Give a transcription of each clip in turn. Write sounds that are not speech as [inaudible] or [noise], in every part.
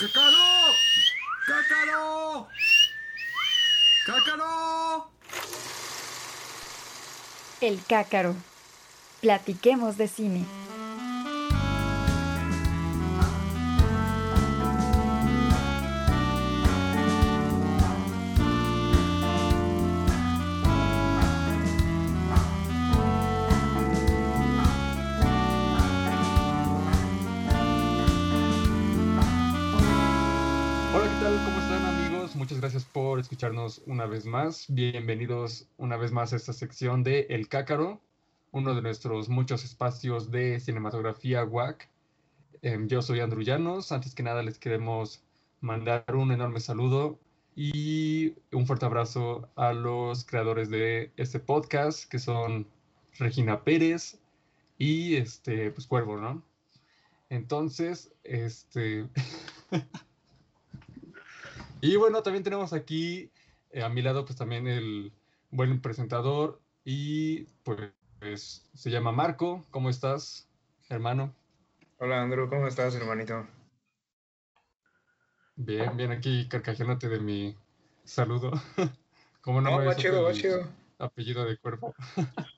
¡Cácaro! ¡Cácaro! ¡Cácaro! El Cácaro. Platiquemos de cine. Escucharnos una vez más. Bienvenidos una vez más a esta sección de El Cácaro, uno de nuestros muchos espacios de cinematografía WAC. Em, yo soy Andrew Llanos. Antes que nada les queremos mandar un enorme saludo y un fuerte abrazo a los creadores de este podcast, que son Regina Pérez y este, pues Cuervo, ¿no? Entonces, este... [laughs] Y bueno, también tenemos aquí eh, a mi lado pues también el buen presentador y pues se llama Marco. ¿Cómo estás, hermano? Hola Andrew, ¿cómo estás, hermanito? Bien, bien aquí carcajeándote de mi saludo. [laughs] ¿Cómo no, No, va chido, va chido. apellido de cuerpo? [laughs]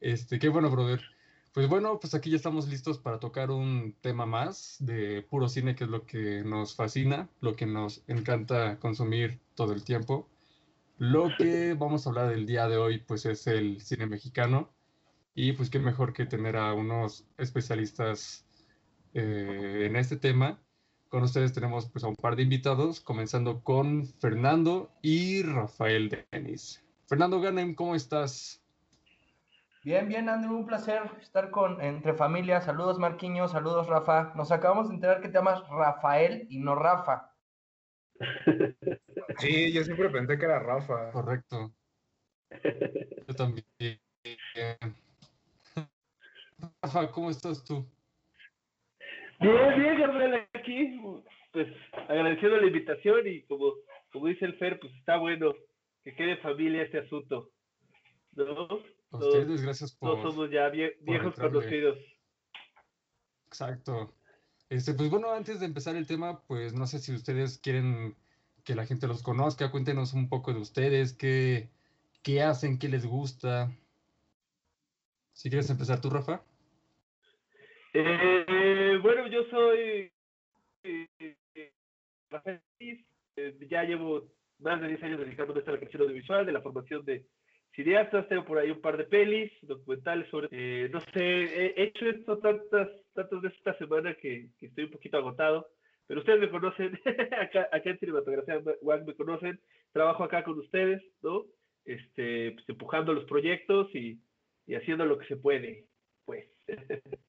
Este, qué bueno, brother. Pues bueno, pues aquí ya estamos listos para tocar un tema más de puro cine, que es lo que nos fascina, lo que nos encanta consumir todo el tiempo. Lo que vamos a hablar del día de hoy, pues es el cine mexicano. Y pues qué mejor que tener a unos especialistas eh, en este tema. Con ustedes tenemos pues a un par de invitados, comenzando con Fernando y Rafael Denis. Fernando Ganem, ¿cómo estás? Bien, bien, Andrew, un placer estar con entre familia. Saludos, Marquiño, saludos, Rafa. Nos acabamos de enterar que te llamas Rafael y no Rafa. [laughs] Sí, yo siempre pensé que era Rafa. Correcto. [laughs] Yo también. Rafa, ¿cómo estás tú? Bien, bien, Gabriel, aquí, pues agradeciendo la invitación y como, como dice el Fer, pues está bueno que quede familia este asunto. ¿No? A Todos, ustedes, gracias todos por. somos ya vie- viejos conocidos. Exacto. Este, pues bueno, antes de empezar el tema, pues no sé si ustedes quieren que la gente los conozca, cuéntenos un poco de ustedes, qué, qué hacen, qué les gusta. Si quieres empezar tú, Rafa. Eh, bueno, yo soy eh, ya llevo más de 10 años dedicándome a esta creación audiovisual, de la formación de cineastas, tengo por ahí un par de pelis, documentales sobre, eh, no sé, he he hecho esto tantas, tantas veces esta semana que, estoy un poquito agotado, pero ustedes me conocen, [laughs] acá, acá en Cinematografía WAC me conocen, trabajo acá con ustedes, ¿no? Este, pues, empujando los proyectos y, y haciendo lo que se puede, pues. [laughs]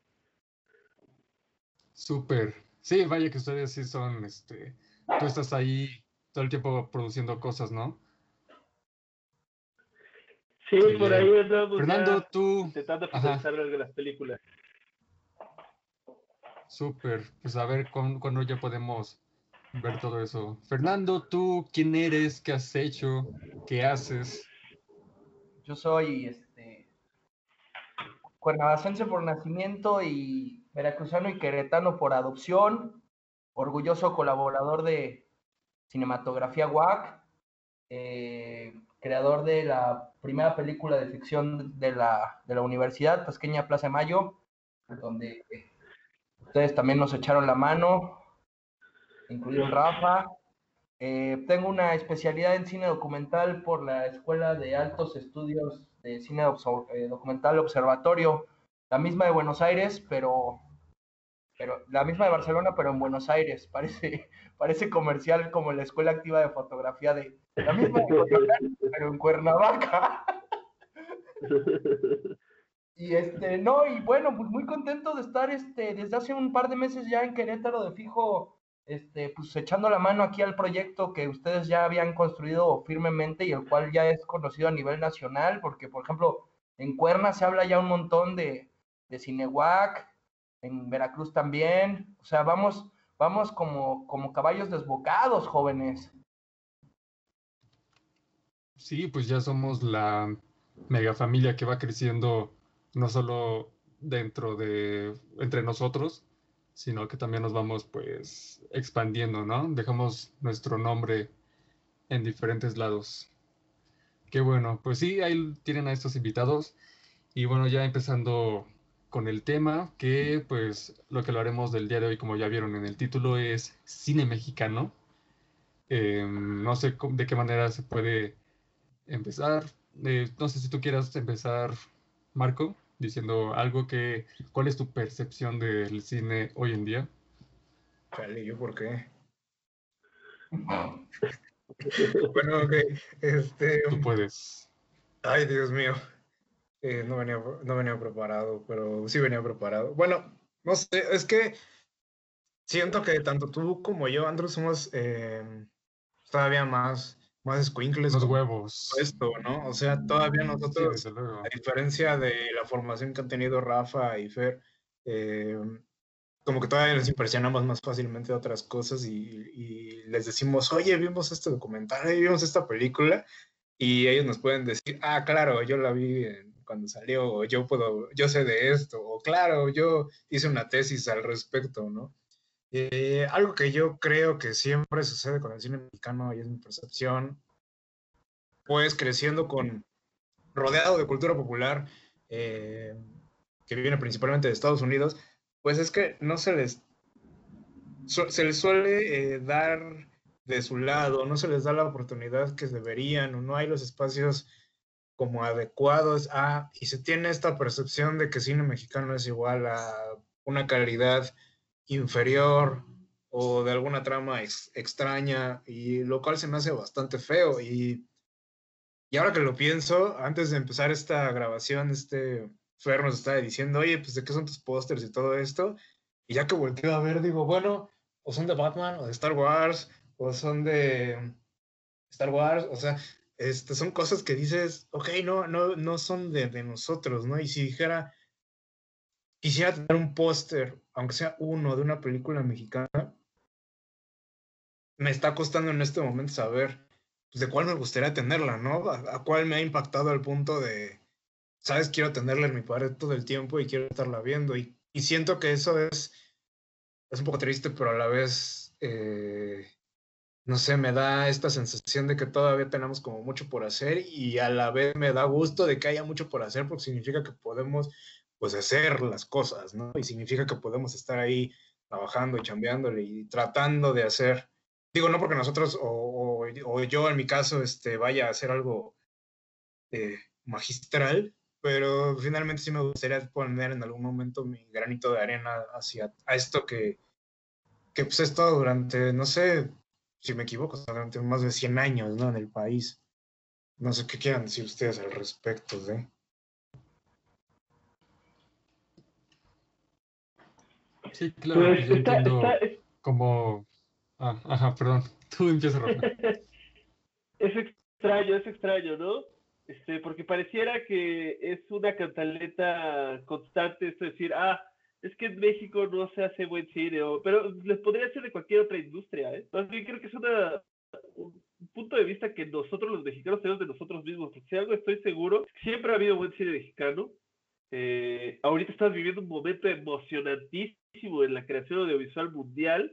Súper. Sí, vaya que ustedes sí son, este, tú estás ahí todo el tiempo produciendo cosas, ¿no? Sí, Sí, por ahí andamos Fernando, ya tú, intentando finalizar algo de las películas. súper. Pues a ver cuándo, cuándo ya podemos ver todo eso. Fernando, tú, ¿quién eres? ¿Qué has hecho? ¿Qué haces? Yo soy este cuernavacense por nacimiento y veracruzano y queretano por adopción, orgulloso colaborador de Cinematografía WAC, eh, creador de la primera película de ficción de la, de la universidad, Pequeña Plaza de Mayo, donde eh, ustedes también nos echaron la mano, incluido Rafa. Eh, tengo una especialidad en cine documental por la Escuela de Altos Estudios de Cine eh, Documental Observatorio, la misma de Buenos Aires, pero, pero la misma de Barcelona, pero en Buenos Aires. Parece, [laughs] parece comercial como la Escuela Activa de Fotografía de la misma de Coyoacán, [laughs] pero en Cuernavaca. [laughs] Y este, no, y bueno, pues muy contento de estar este, desde hace un par de meses ya en Querétaro de fijo, este, pues echando la mano aquí al proyecto que ustedes ya habían construido firmemente y el cual ya es conocido a nivel nacional, porque por ejemplo, en Cuerna se habla ya un montón de, de Cinehuac, en Veracruz también, o sea, vamos, vamos como, como caballos desbocados, jóvenes. Sí, pues ya somos la mega familia que va creciendo no solo dentro de, entre nosotros, sino que también nos vamos pues expandiendo, ¿no? Dejamos nuestro nombre en diferentes lados. Qué bueno, pues sí, ahí tienen a estos invitados. Y bueno, ya empezando con el tema, que pues lo que lo haremos del día de hoy, como ya vieron en el título, es cine mexicano. Em, no sé de qué manera se puede empezar. Eh, no sé si tú quieras empezar, Marco, diciendo algo que, ¿cuál es tu percepción del cine hoy en día? Chale, ¿yo por qué? [laughs] bueno, ok, este... Tú puedes. Ay, Dios mío. Eh, no, venía, no venía preparado, pero sí venía preparado. Bueno, no sé, es que siento que tanto tú como yo, Andrew, somos eh, todavía más, más squinkles. Los huevos. Esto, ¿no? O sea, todavía Sí, nosotros, a diferencia de la formación que han tenido Rafa y Fer, eh, como que todavía les impresionamos más fácilmente de otras cosas y, y les decimos, oye, vimos este documental, vimos esta película, y ellos nos pueden decir, ah, claro, yo la vi en- cuando salió, yo puedo, yo sé de esto, o claro, yo hice una tesis al respecto, ¿no? Eh, algo que yo creo que siempre sucede con el cine mexicano, y es mi percepción, pues creciendo con, rodeado de cultura popular, eh, que viene principalmente de Estados Unidos, pues es que no se les, su- se les suele eh, dar de su lado, no se les da la oportunidad que deberían, o no hay los espacios como adecuados a, y se tiene esta percepción de que cine mexicano es igual a una calidad inferior o de alguna trama ex- extraña, y lo cual se me hace bastante feo. Y, y ahora que lo pienso, antes de empezar esta grabación, este Fer nos estaba diciendo, oye, pues de qué son tus pósters y todo esto, y ya que volteo a ver, digo, bueno, o son de Batman, o de Star Wars, o son de Star Wars, o sea, este, son cosas que dices, ok, no, no, no son de, de nosotros, ¿no? Y si dijera, quisiera tener un póster, aunque sea uno, de una película mexicana, me está costando en este momento saber pues, de cuál me gustaría tenerla, ¿no? A, cuál me ha impactado al punto de, sabes, quiero tenerla en mi pared todo el tiempo y quiero estarla viendo. Y, y siento que eso es, es un poco triste, pero a la vez, eh, no sé, me da esta sensación de que todavía tenemos como mucho por hacer y a la vez me da gusto de que haya mucho por hacer porque significa que podemos pues hacer las cosas, ¿no? Y significa que podemos estar ahí trabajando y chambeándole y tratando de hacer, digo, no porque nosotros o, o- o yo en mi caso este, vaya a hacer algo eh, magistral, pero finalmente sí me gustaría poner en algún momento mi granito de arena hacia a esto que, que pues he estado durante, no sé, si me equivoco, durante más de 100 años, ¿no? En el país. No sé qué quieran decir ustedes al respecto de... Sí, claro, Pues yo está, entiendo está- es, como... Ah, ajá, perdón. [laughs] Tú empiezas, Rafa. [laughs] es extraño, es extraño, ¿no? Este, porque pareciera que es una cantaleta constante de decir, ah, es que en México no se hace buen cine, o- pero les podría ser de cualquier otra industria, ¿eh? Creo que es una, un punto de vista que nosotros los mexicanos tenemos de nosotros mismos, porque si algo estoy seguro, siempre ha habido buen cine mexicano. Eh, ahorita estamos viviendo un momento emocionantísimo en la creación audiovisual mundial,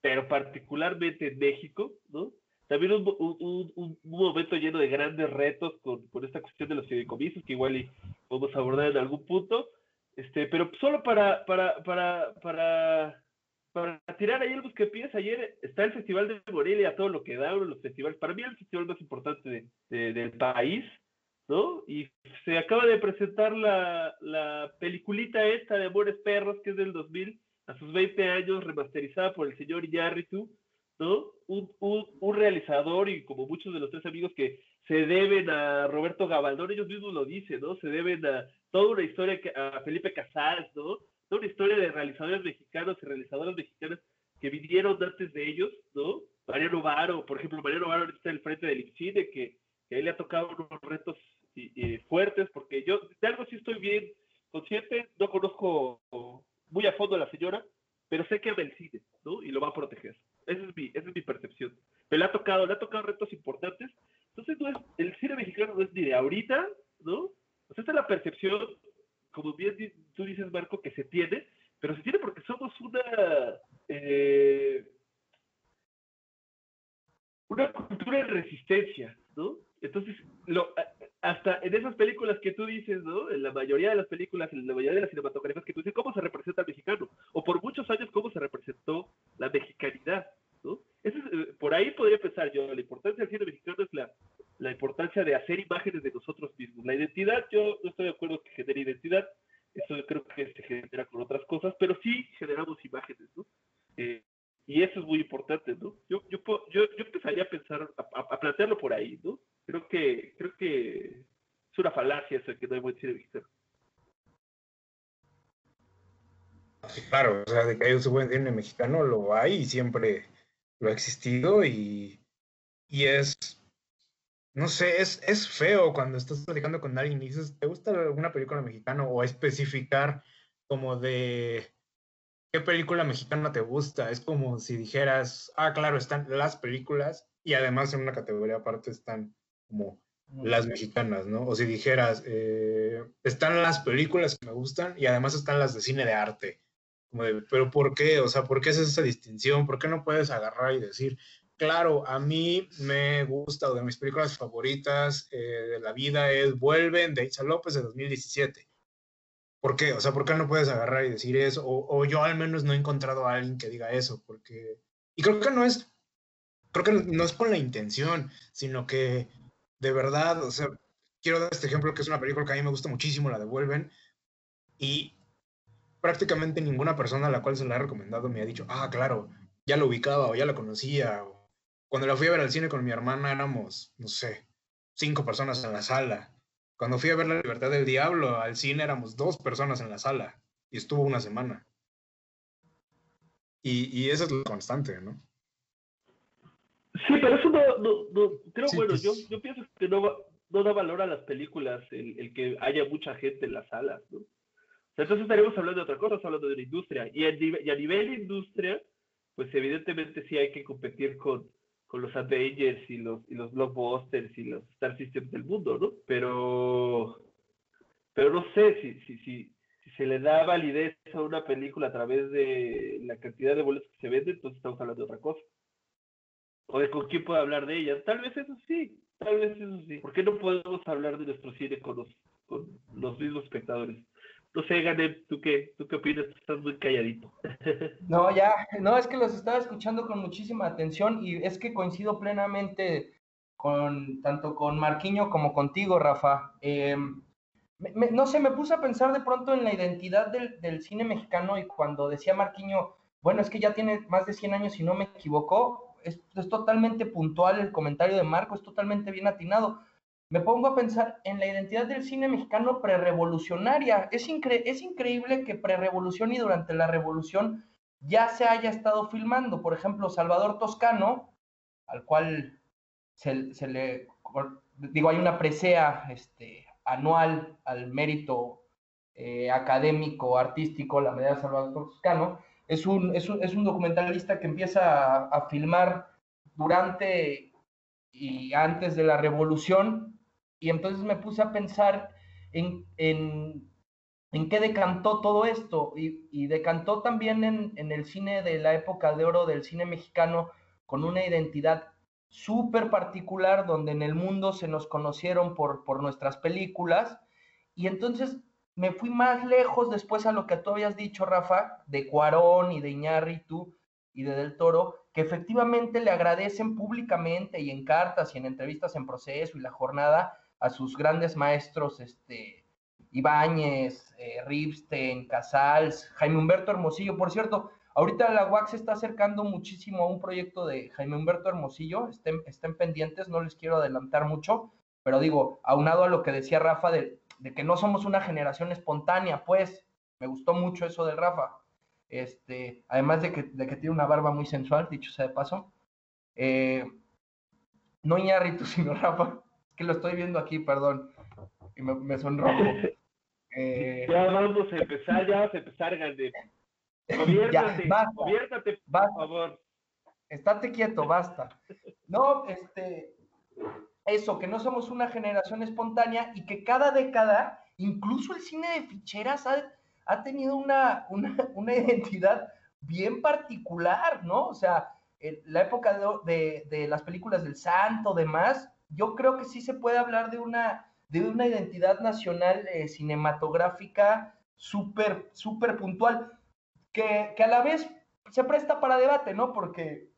pero particularmente en México, ¿no? También un, un- un- un momento lleno de grandes retos con, con esta cuestión de los fideicomisos, que igual y podemos abordar en algún punto, este, pero solo para, para, para, para, para tirar ahí el buscapiés, ayer está el Festival de Morelia, todo lo que da, uno los festivales, para mí el festival más importante de- de- del país, ¿no? Y se acaba de presentar la, la peliculita esta de Amores Perros, que es del 2000, a sus 20 años, remasterizada por el señor Iñárritu, ¿no? Un, un, un realizador y como muchos de los tres amigos que se deben a Roberto Gabaldón, ellos mismos lo dicen, ¿no? Se deben a toda una historia que, a Felipe Casals, ¿no? Toda una historia de realizadores mexicanos y realizadoras mexicanas que vinieron antes de ellos, ¿no? Mariano Varo, por ejemplo, Mariano Varo está al frente del IPCINE, que, que a él le ha tocado unos retos y- y fuertes, porque yo de algo sí estoy bien consciente, no conozco muy a fondo a la señora, pero sé que ama el cine, ¿no? Y lo va a proteger. Esa es mi, esa es mi percepción. Pero le ha tocado, le ha tocado retos importantes. Entonces, no es, el cine mexicano no es ni de ahorita, ¿no? Sea, esta es la percepción, como bien tú dices, Marco, que se tiene, pero se tiene porque somos una eh, una cultura de resistencia, ¿no? Entonces, lo, hasta en esas películas que tú dices, ¿no? En la mayoría de las películas, en la mayoría de las cinematografías que tú dices, ¿cómo se representa al mexicano? O por muchos años, ¿cómo se representó la mexicanidad? ¿No? Eso es, eh, por ahí podría pensar yo, la importancia del cine mexicano es la, la importancia de hacer imágenes de nosotros mismos. La identidad, yo no estoy de acuerdo que genere identidad, eso creo que se genera con otras cosas, pero sí generamos imágenes, ¿no? Eh, y eso es muy importante, ¿no? Yo, yo, yo, yo empezaría a pensar, a, plantearlo por ahí, ¿no? Creo que, creo que es una falacia eso que no hay buen cine mexicano. Claro, o sea, de que hay un buen cine mexicano lo hay y siempre lo ha existido y, y es, no sé, es, es feo cuando estás platicando con alguien y dices, ¿te gusta alguna película mexicana? O especificar como de qué película mexicana te gusta. Es como si dijeras, ah, claro, están las películas y además en una categoría aparte están como las mexicanas, ¿no? O si dijeras, eh, están las películas que me gustan y además están las de cine de arte. Pero ¿por qué? O sea, ¿por qué es esa distinción? ¿Por qué no puedes agarrar y decir, claro, a mí me gusta, o de mis películas favoritas eh, de la vida es Vuelven de Isa López de 2017? ¿Por qué? O sea, ¿por qué no puedes agarrar y decir eso? O, o, yo al menos no he encontrado a alguien que diga eso, porque... Y creo que no es, creo que no es con la intención, sino que de verdad, o sea, quiero dar este ejemplo que es una película que a mí me gusta muchísimo, la de Vuelven, y prácticamente ninguna persona a la cual se la he recomendado me ha dicho, ah, claro, ya lo ubicaba o ya la conocía. O... Cuando la fui a ver al cine con mi hermana éramos, no sé, cinco personas en la sala. Cuando fui a ver La Libertad del Diablo al cine éramos dos personas en la sala y estuvo una semana. Y, y esa es la constante, ¿no? Sí, pero eso no, no, no creo, Sí, bueno, pues- yo, yo pienso que no, no da valor a las películas el, el que haya mucha gente en las salas, ¿no? Entonces estaríamos hablando de otra cosa, hablando de una industria. Y y a nivel industria, pues evidentemente sí hay que competir con, con los Avengers y los, y los blockbusters y los Star Systems del mundo, ¿no? Pero, pero no sé si, si, si, si se le da validez a una película a través de la cantidad de boletos que se venden, entonces estamos hablando de otra cosa. O de con quién puede hablar de ella. Tal vez eso sí, tal vez eso sí. ¿Por qué no podemos hablar de nuestro cine con los, con los mismos espectadores? No sé, Ganem, ¿tú qué, ¿tú qué opinas? Estás muy calladito. [laughs] No, ya, no, es que los estaba escuchando con muchísima atención y es que coincido plenamente con tanto con Marquiño como contigo, Rafa. Me- no sé, me puse a pensar de pronto en la identidad del, del cine mexicano y cuando decía Marquiño, bueno, es que ya tiene más de 100 años y no me equivoco, es, es totalmente puntual el comentario de Marco, es totalmente bien atinado. Me pongo a pensar en la identidad del cine mexicano prerevolucionaria. Es, es increíble que prerevolución y durante la revolución ya se haya estado filmando. Por ejemplo, Salvador Toscano, al cual se, le, digo, hay una presea este, anual al mérito eh, académico, artístico, la medalla de Salvador Toscano, es un, documentalista que empieza a filmar durante y antes de la revolución, y entonces me puse a pensar en, en, en qué decantó todo esto, y, y decantó también en, en, el cine de la época de oro del cine mexicano, con una identidad súper particular, donde en el mundo se nos conocieron por, por nuestras películas, y entonces me fui más lejos después a lo que tú habías dicho, Rafa, de Cuarón y de Iñárritu y de Del Toro, que efectivamente le agradecen públicamente y en cartas y en entrevistas en proceso y la jornada a sus grandes maestros, este, Ibáñez, eh, Ripstein, Casals, Jaime Humberto Hermosillo. Por cierto, ahorita la UAC se está acercando muchísimo a un proyecto de Jaime Humberto Hermosillo, estén, estén pendientes, no les quiero adelantar mucho, pero digo, aunado a lo que decía Rafa de, de que no somos una generación espontánea, pues me gustó mucho eso del Rafa. Este, además de que, de que, tiene una barba muy sensual, dicho sea de paso. Eh, no Iñárritu, [laughs] sino Rafa, que lo estoy viendo aquí, perdón, y me, me sonrojo. [laughs] Eh, ya vamos a empezar, ya vamos a empezar, Gandhi. [laughs] Gobiérnate, por favor. Estate quieto, basta. No, este, eso, que no somos una generación espontánea y que cada década, incluso el cine de ficheras ha, ha tenido una, una, una identidad bien particular, ¿no? O sea, la época de, de, las películas del santo, demás, yo creo que sí se puede hablar de una, de una identidad nacional eh, cinematográfica súper, súper puntual, que, que a la vez se presta para debate, ¿no? Porque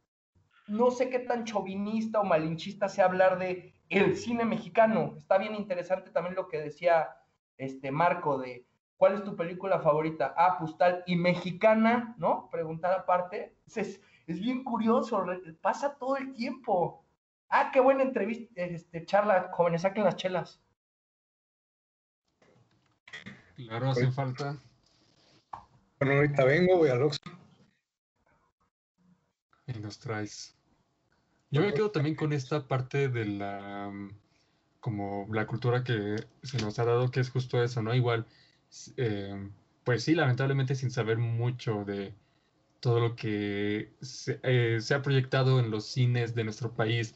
no sé qué tan chauvinista o malinchista sea hablar de el cine mexicano. Está bien interesante también lo que decía este Marco de cuál es tu película favorita. Ah, pues tal, y mexicana, ¿no? Preguntar aparte. Es, es bien curioso, pasa todo el tiempo. Ah, qué buena entrevista, este, charla, jóvenes, saquen las chelas. Claro, hace falta. Bueno, ahorita vengo, voy al Oxxo. Y nos traes. Yo me quedo también con esta parte de la mm, como la cultura que se nos ha dado, que es justo eso, ¿no? Igual, eh, pues sí, lamentablemente sin saber mucho de todo lo que eh, se, ha proyectado en los cines de nuestro país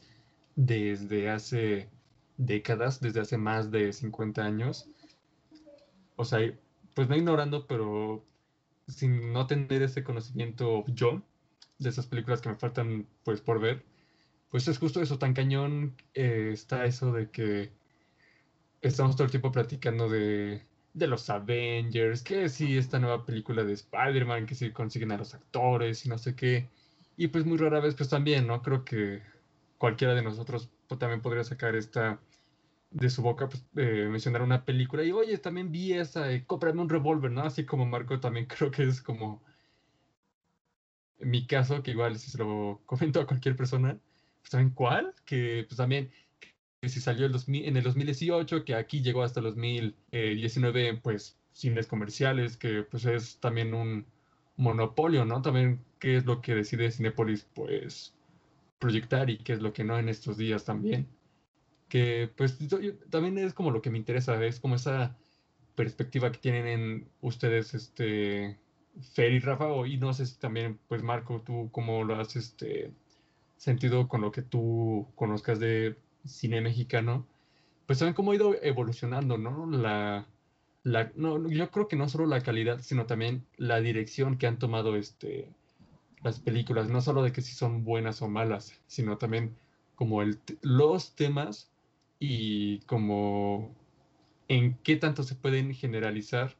desde hace décadas, desde hace más de 50 años. O sea, pues no ignorando, pero sin no tener ese conocimiento yo de esas películas que me faltan pues por ver, pues es justo eso, tan cañón eh, está eso de que estamos todo el tiempo platicando de, de los Avengers, que sí, esta nueva película de Spider-Man, que sí consiguen a los actores y no sé qué. Y pues muy rara vez pues también, ¿no? Creo que cualquiera de nosotros pues, también podría sacar esta de su boca, pues eh, mencionar una película y oye, también vi esa, eh, cómprame un revólver, ¿no? Así como Marco también [laughs] creo que es como mi caso, que igual si se lo comento a cualquier persona, pues también cuál, que pues también que si salió el 2000, en el 2018, que aquí llegó hasta el 2019, pues cines comerciales, que pues es también un monopolio, ¿no? También qué es lo que decide Cinepolis, pues proyectar y qué es lo que no en estos días también. Que pues también es como lo que me interesa, es como esa perspectiva que tienen en ustedes, este, Fer y Rafa, y no sé si también, pues Marco, tú cómo lo has este, sentido con lo que tú conozcas de cine mexicano, pues saben cómo ha ido evolucionando, ¿no? La, la, no, yo creo que no solo la calidad, sino también la dirección que han tomado este, las películas, no solo de que si son buenas o malas, sino también como el, los temas y como en qué tanto se pueden generalizar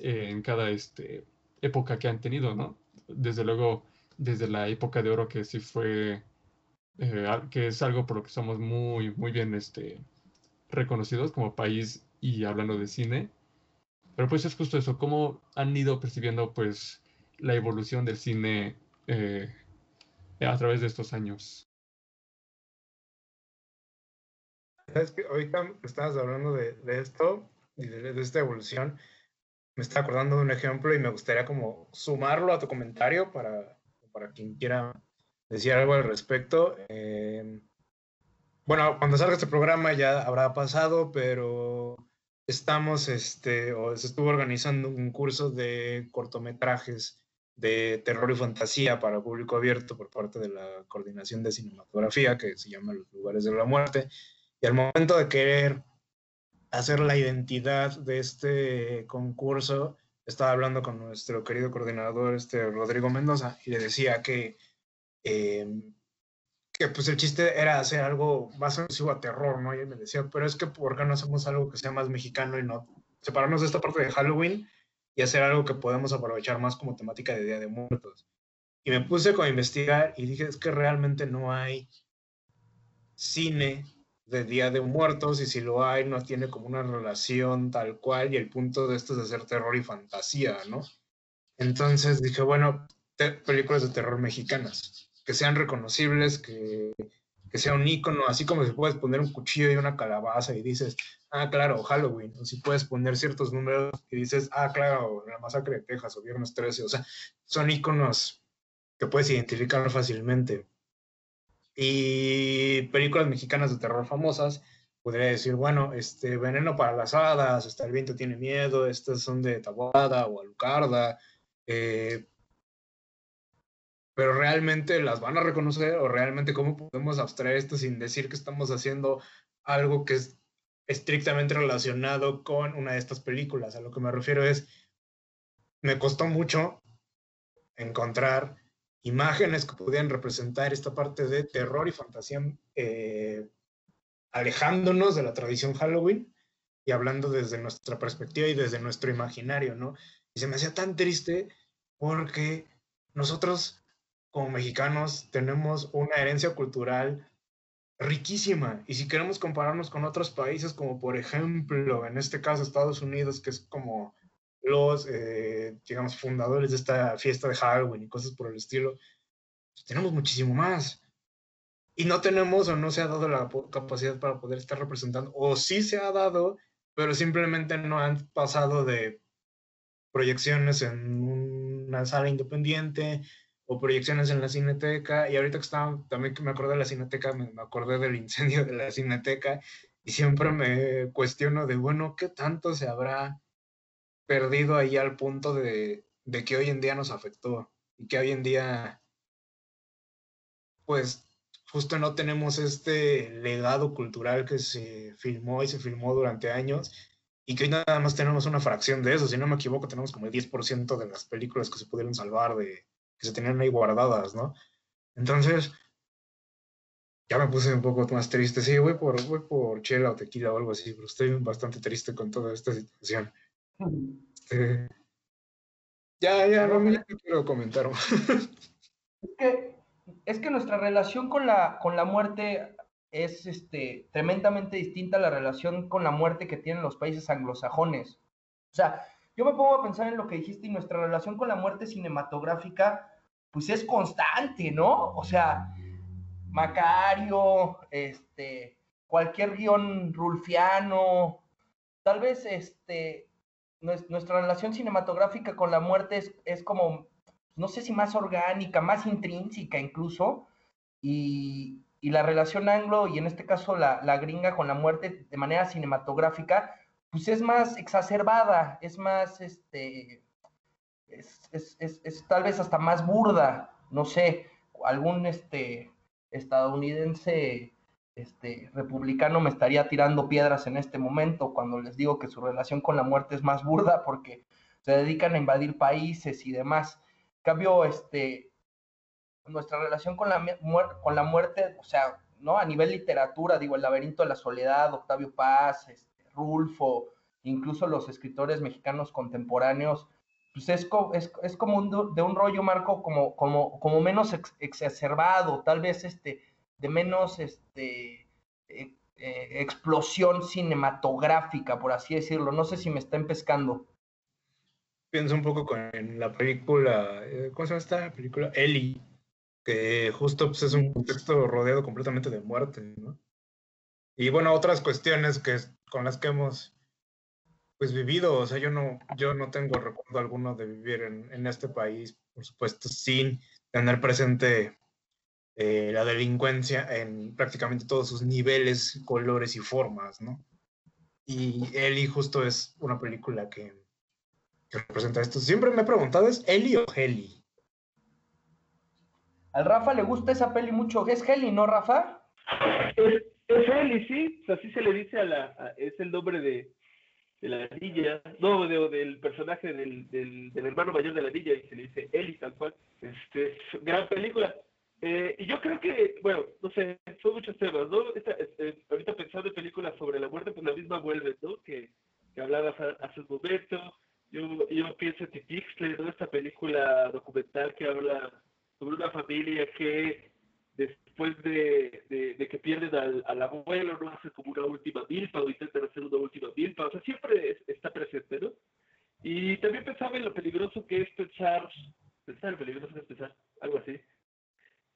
eh, en cada este, época que han tenido, ¿no? Desde luego, desde la época de oro que sí fue, eh, que es algo por lo que somos muy, muy bien este, reconocidos como país y hablando de cine. Pero pues es justo eso, cómo han ido percibiendo pues la evolución del cine eh, a través de estos años. Es que ahorita estabas hablando de, esto y de, esta evolución me está acordando de un ejemplo y me gustaría como sumarlo a tu comentario para, para quien quiera decir algo al respecto. Eh, bueno, cuando salga este programa ya habrá pasado, pero estamos, este, o se estuvo organizando un curso de cortometrajes de terror y fantasía para público abierto por parte de la Coordinación de Cinematografía, que se llama Los Lugares de la Muerte. Y al momento de querer hacer la identidad de este concurso, estaba hablando con nuestro querido coordinador, este Rodrigo Mendoza, y le decía que, em, que pues el chiste era hacer algo más alusivo a terror, ¿no? Y él me decía, pero es que ¿por qué no hacemos algo que sea más mexicano y no separarnos de esta parte de Halloween y hacer algo que podemos aprovechar más como temática de Día de Muertos? Y me puse a investigar y dije, es que realmente no hay cine de Día de Muertos y si lo hay no tiene como una relación tal cual y el punto de esto es hacer terror y fantasía, ¿no? Entonces dije, bueno, películas de terror mexicanas, que sean reconocibles, que, que sea un icono, así como si puedes poner un cuchillo y una calabaza y dices, ah, claro, Halloween, o si puedes poner ciertos números y dices, ah, claro, la masacre de Texas o Viernes 13, o sea, son iconos que puedes identificar fácilmente. Y películas mexicanas de terror famosas, podría decir, bueno, este, Veneno para las Hadas, hasta El Viento Tiene Miedo, estas son de Taboada o Alucarda, eh, pero realmente las van a reconocer o realmente cómo podemos abstraer esto sin decir que estamos haciendo algo que es estrictamente relacionado con una de estas películas. A lo que me refiero es, me costó mucho encontrar imágenes que pudieran representar esta parte de terror y fantasía, eh, alejándonos de la tradición Halloween y hablando desde nuestra perspectiva y desde nuestro imaginario, ¿no? Y se me hacía tan triste porque nosotros como mexicanos tenemos una herencia cultural riquísima. Y si queremos compararnos con otros países como por ejemplo en este caso Estados Unidos que es como los eh, digamos fundadores de esta fiesta de Halloween y cosas por el estilo pues tenemos muchísimo más. Y no tenemos o no se ha dado la capacidad para poder estar representando o sí se ha dado pero simplemente no han pasado de proyecciones en una sala independiente o proyecciones en la cineteca. Y ahorita que estaba, también que me acordé de la cineteca, me, acordé del incendio de la cineteca y siempre me cuestiono de, bueno, ¿qué tanto se habrá perdido ahí al punto de, de que hoy en día nos afectó y que hoy en día, pues, justo no tenemos este legado cultural que se filmó y se filmó durante años y que hoy nada más tenemos una fracción de eso. Si no me equivoco, tenemos como el 10% de las películas que se pudieron salvar, de, que se tenían ahí guardadas, ¿no? Entonces, ya me puse un poco más triste. Sí, voy por, voy por chela o tequila o algo así, pero estoy bastante triste con toda esta situación. Este, ya, ya, no, me quiero comentar. es, que, es que nuestra relación con la, con la muerte es este, tremendamente distinta a la relación con la muerte que tienen los países anglosajones. O sea, yo me pongo a pensar en lo que dijiste y nuestra relación con la muerte cinematográfica, pues es constante, ¿no? O sea, Macario, este, cualquier guion rulfiano, tal vez este, nuestra relación cinematográfica con la muerte es, como, no sé si más orgánica, más intrínseca incluso, y, y la relación anglo y en este caso la, la, gringa con la muerte de manera cinematográfica, pues es más exacerbada, es más, este, es, es, es, es tal vez hasta más burda, no sé, algún este, estadounidense este, republicano me estaría tirando piedras en este momento cuando les digo que su relación con la muerte es más burda porque se dedican a invadir países y demás. cambio, este, nuestra relación con la, con la muerte, o sea, ¿no? A nivel literatura, digo, El laberinto de la soledad, Octavio Paz, este, Rulfo, incluso los escritores mexicanos contemporáneos, pues es, es, es como de un rollo, Marco, como, como, como menos exacerbado, tal vez este, de menos este, eh, eh, explosión cinematográfica, por así decirlo. No sé si me están pescando. Pienso un poco con la película, eh, ¿cómo se llama esta película? Ellie que justo pues, es un contexto rodeado completamente de muerte, ¿no? Y bueno, otras cuestiones que con las que hemos pues vivido, o sea, yo no, yo no tengo recuerdo alguno de vivir en, en este país, por supuesto, sin tener presente eh, la delincuencia en prácticamente todos sus niveles, colores y formas, ¿no? Y Eli justo es una película que, que representa esto. Siempre me he preguntado, ¿es Eli o Heli? Al Rafa le gusta esa peli mucho. ¿Es Heli, no, Rafa? Es, es Heli, sí. Así se le dice a la. es el nombre de, de la niña. No, de, del personaje del, del, del, hermano mayor de la niña. Y se le dice Eli, tal cual. Este, gran película. Eh, y yo creo que, bueno, no sé, son muchos temas, ¿no? Esta, este, ahorita pensando en películas sobre la muerte, pues la misma vuelve, ¿no? Que, que hablabas hace un momento. Yo, yo pienso en Titixle, ¿no? Esta película documental que habla sobre una familia que después de, de, que pierden al, al, abuelo, no hace como una última milpa o intentan hacer una última milpa, o sea, siempre está presente, ¿no? Y también pensaba en lo peligroso que es pensar, pensar lo peligroso que es pensar, algo así,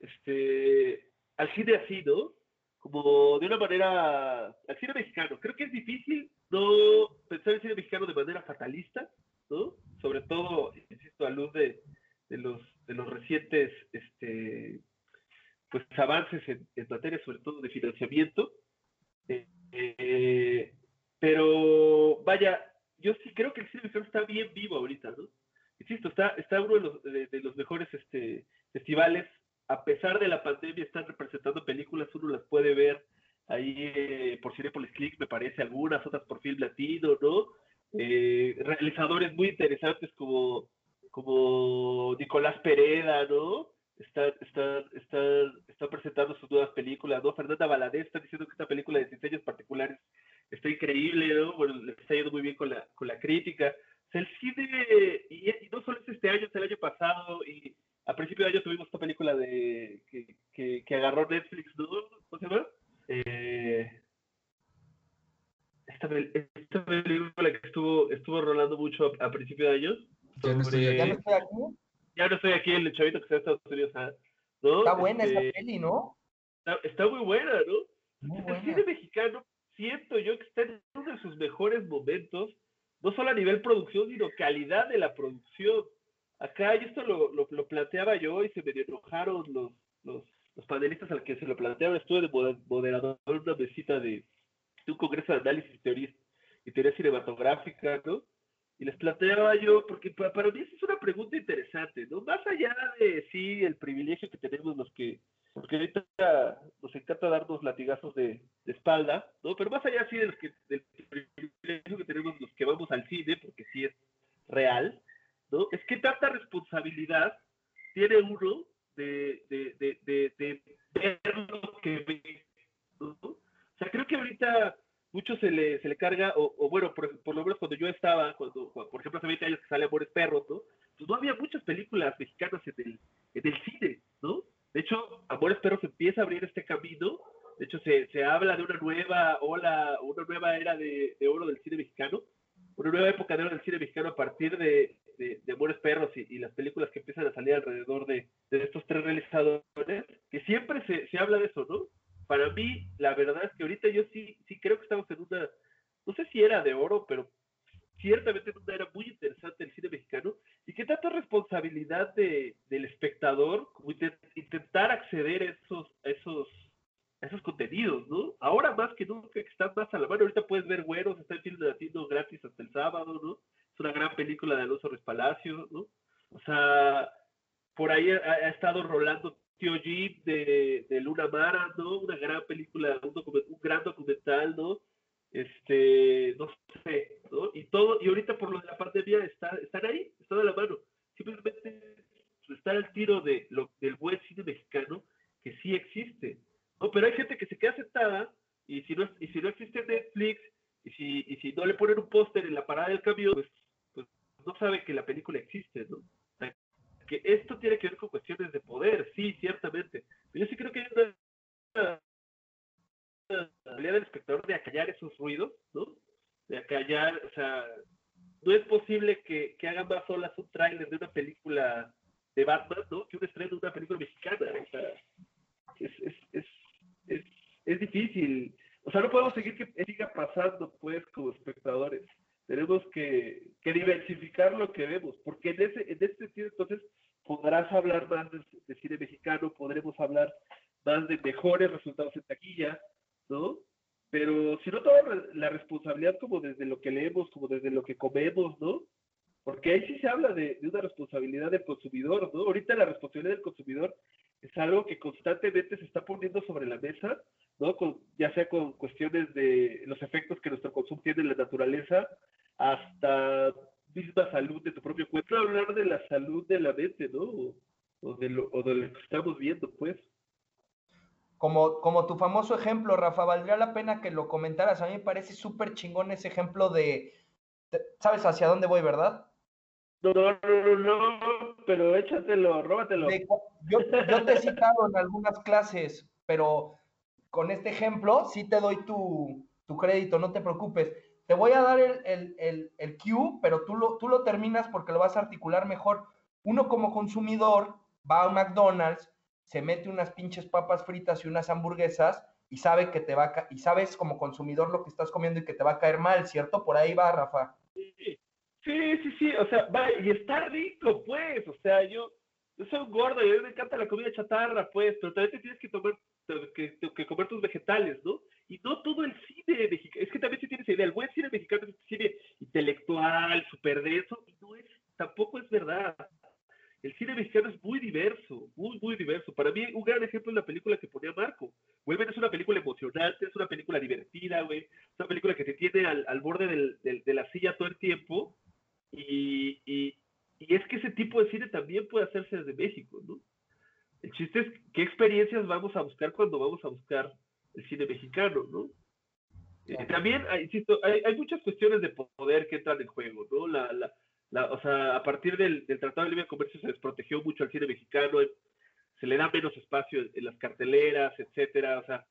este, al cine así, ¿no? Como de una manera, al cine mexicano, creo que es difícil no pensar el cine mexicano de manera fatalista, ¿no? Sobre todo, insisto, a luz de, de los de los recientes este, pues, avances en, materia sobre todo de financiamiento. Eh, pero vaya, yo sí creo que el cine mexicano está bien vivo ahorita, ¿no? Insisto, está, está uno de los, de, los mejores este, festivales. A pesar de la pandemia, están representando películas, uno las puede ver ahí eh, por Cinepolis Click, me parece, algunas, otras por Film Latino, ¿no? Eh, realizadores muy interesantes como como Nicolás Pereda, ¿no? Está, está, está, está presentando sus nuevas películas, ¿no? Fernanda Valadez está diciendo que esta película de diseños particulares está increíble, ¿no? Bueno, le está yendo muy bien con la, con la crítica. O sea, el cine, y, y no solo es este año, es el año pasado, y a principio de año tuvimos esta película de que, que, que agarró Netflix, ¿no? ¿Cómo se llama? Eh, esta, esta película que estuvo, estuvo rolando mucho a, a principio de año. Ya no estoy sobre- Ya no estoy aquí. Ya no estoy aquí, el chavito que está en Estados Unidos. ¿no? Está buena Este, esa peli, ¿no? está, está muy buena, ¿no? Muy El cine mexicano siento yo que está en uno de sus mejores momentos, no solo a nivel producción, sino calidad de la producción. Acá, y esto lo, lo, lo planteaba yo y se me enojaron los, los, los panelistas al que se lo plantearon. Estuve de moder- moderador en una mesita de, de un congreso de análisis teoría, y teoría cinematográfica, ¿no? Y les planteaba yo, porque pa- para mí esa es una pregunta interesante, ¿no? Más allá de, sí, el privilegio que tenemos los que, porque ahorita nos encanta darnos latigazos de, espalda, ¿no? Pero más allá, sí, de los que, del privilegio que tenemos los que vamos al cine, porque sí es real, ¿no? Es que tanta responsabilidad tiene uno de, de, de, de, de ver lo que ve, ¿no? O sea, creo que ahorita mucho se le, se le carga, o, bueno, por, por lo menos cuando yo estaba, cuando, cuando, por ejemplo, hace 20 años que sale Amores Perros, ¿no? Pues no había muchas películas mexicanas en el, en el cine, ¿no? De hecho, Amores Perros empieza a abrir este camino. De hecho, se, se habla de una nueva ola, una nueva era de, de oro del cine mexicano, una nueva época de oro del cine mexicano a partir de, de, de Amores Perros y, y las películas que empiezan a salir alrededor de, de estos tres realizadores, que siempre se, se habla de eso, ¿no? Para mí, la verdad es que ahorita yo sí, sí creo que estamos en una, no sé si era de oro, pero ciertamente en una era muy interesante el cine mexicano y que tanta responsabilidad de, del espectador como intent- intentar acceder a esos, a esos, a esos contenidos, ¿no? Ahora más que nunca que están más a la mano, ahorita puedes ver Güeros, está Film Latino gratis hasta el sábado, ¿no? Es una gran película de Alonso Ruiz Palacio, ¿no? O sea, por ahí ha, ha estado rolando Tío Jeep de, Luna Mara, ¿no? Una gran película, un, un gran documental, ¿no? Este, no sé, ¿no? Y todo, y ahorita por lo de la pandemia está, están ahí, están a la mano. Simplemente estar al tiro de lo, del buen cine mexicano que sí existe, ¿no? Pero hay gente que se queda sentada y si no, y si no existe Netflix y si, y si no le ponen un póster en la parada del camión, pues, pues no sabe que la película existe, ¿no? Que esto tiene que ver con cuestiones de poder, sí, ciertamente. Pero yo sí creo que hay una, habilidad del espectador de acallar esos ruidos, ¿no? De acallar, o sea, no es posible que, que hagan más olas un tráiler de una película de Batman, ¿no? Que un estreno de una película mexicana. O sea, es, es, es, es, es difícil. O sea, no podemos seguir que siga pasando, pues, como espectadores. Tenemos que, que diversificar lo que vemos, porque en ese, en ese sentido, entonces, podrás hablar más de, de cine mexicano, podremos hablar más de mejores resultados en taquilla, ¿no? Pero si no toda la responsabilidad como desde lo que leemos, como desde lo que comemos, ¿no? Porque ahí sí se habla de, de una responsabilidad del consumidor, ¿no? Ahorita la responsabilidad del consumidor es algo que constantemente se está poniendo sobre la mesa, ¿no? Con, ya sea con cuestiones de los efectos que nuestro consumo tiene en la naturaleza, hasta misma salud de tu propio cuerpo, hablar de la salud de la mente, ¿no? O, o de, lo, o de lo que estamos viendo, pues. Como, como tu famoso ejemplo, Rafa, valdría la pena que lo comentaras. A mí me parece súper chingón ese ejemplo de, ¿Sabes hacia dónde voy, verdad? No, no, no, no, pero échatelo, róbatelo. De yo, yo te he citado en algunas clases, pero con este ejemplo sí te doy tu, tu crédito, no te preocupes. Te voy a dar el, el, el, el cue, pero tú lo, tú lo terminas porque lo vas a articular mejor. Uno como consumidor va a McDonald's, se mete unas pinches papas fritas y unas hamburguesas y sabe que te va y sabes como consumidor lo que estás comiendo y que te va a caer mal, ¿cierto? Por ahí va, Rafa. Sí, sí, sí, o sea, va, y está rico, pues, o sea, yo, yo soy gordo y a mí me encanta la comida chatarra, pues, pero también te tienes que tomar, que, que comer tus vegetales, ¿no? Y no todo el cine también se idea, el buen cine mexicano es este cine intelectual, súper denso, y no es, tampoco es verdad. El cine mexicano es muy diverso, muy, muy diverso. Para mí, un gran ejemplo es la película que ponía Marco. Vuelven es una película emocionante, es una película divertida, güey. Es una película que te tiene al, al borde de la silla todo el tiempo. Y, y, y es que ese tipo de cine también puede hacerse desde México, ¿no? El chiste es qué experiencias vamos a buscar cuando vamos a buscar el cine mexicano, ¿no? Eh, también, ah, insisto, hay, hay, muchas cuestiones de poder que entran en juego, ¿no? La, la, la, o sea, a partir del, del, Tratado de Libre Comercio se desprotegió mucho al cine mexicano, se le da menos espacio en, en las carteleras, etcétera, o sea,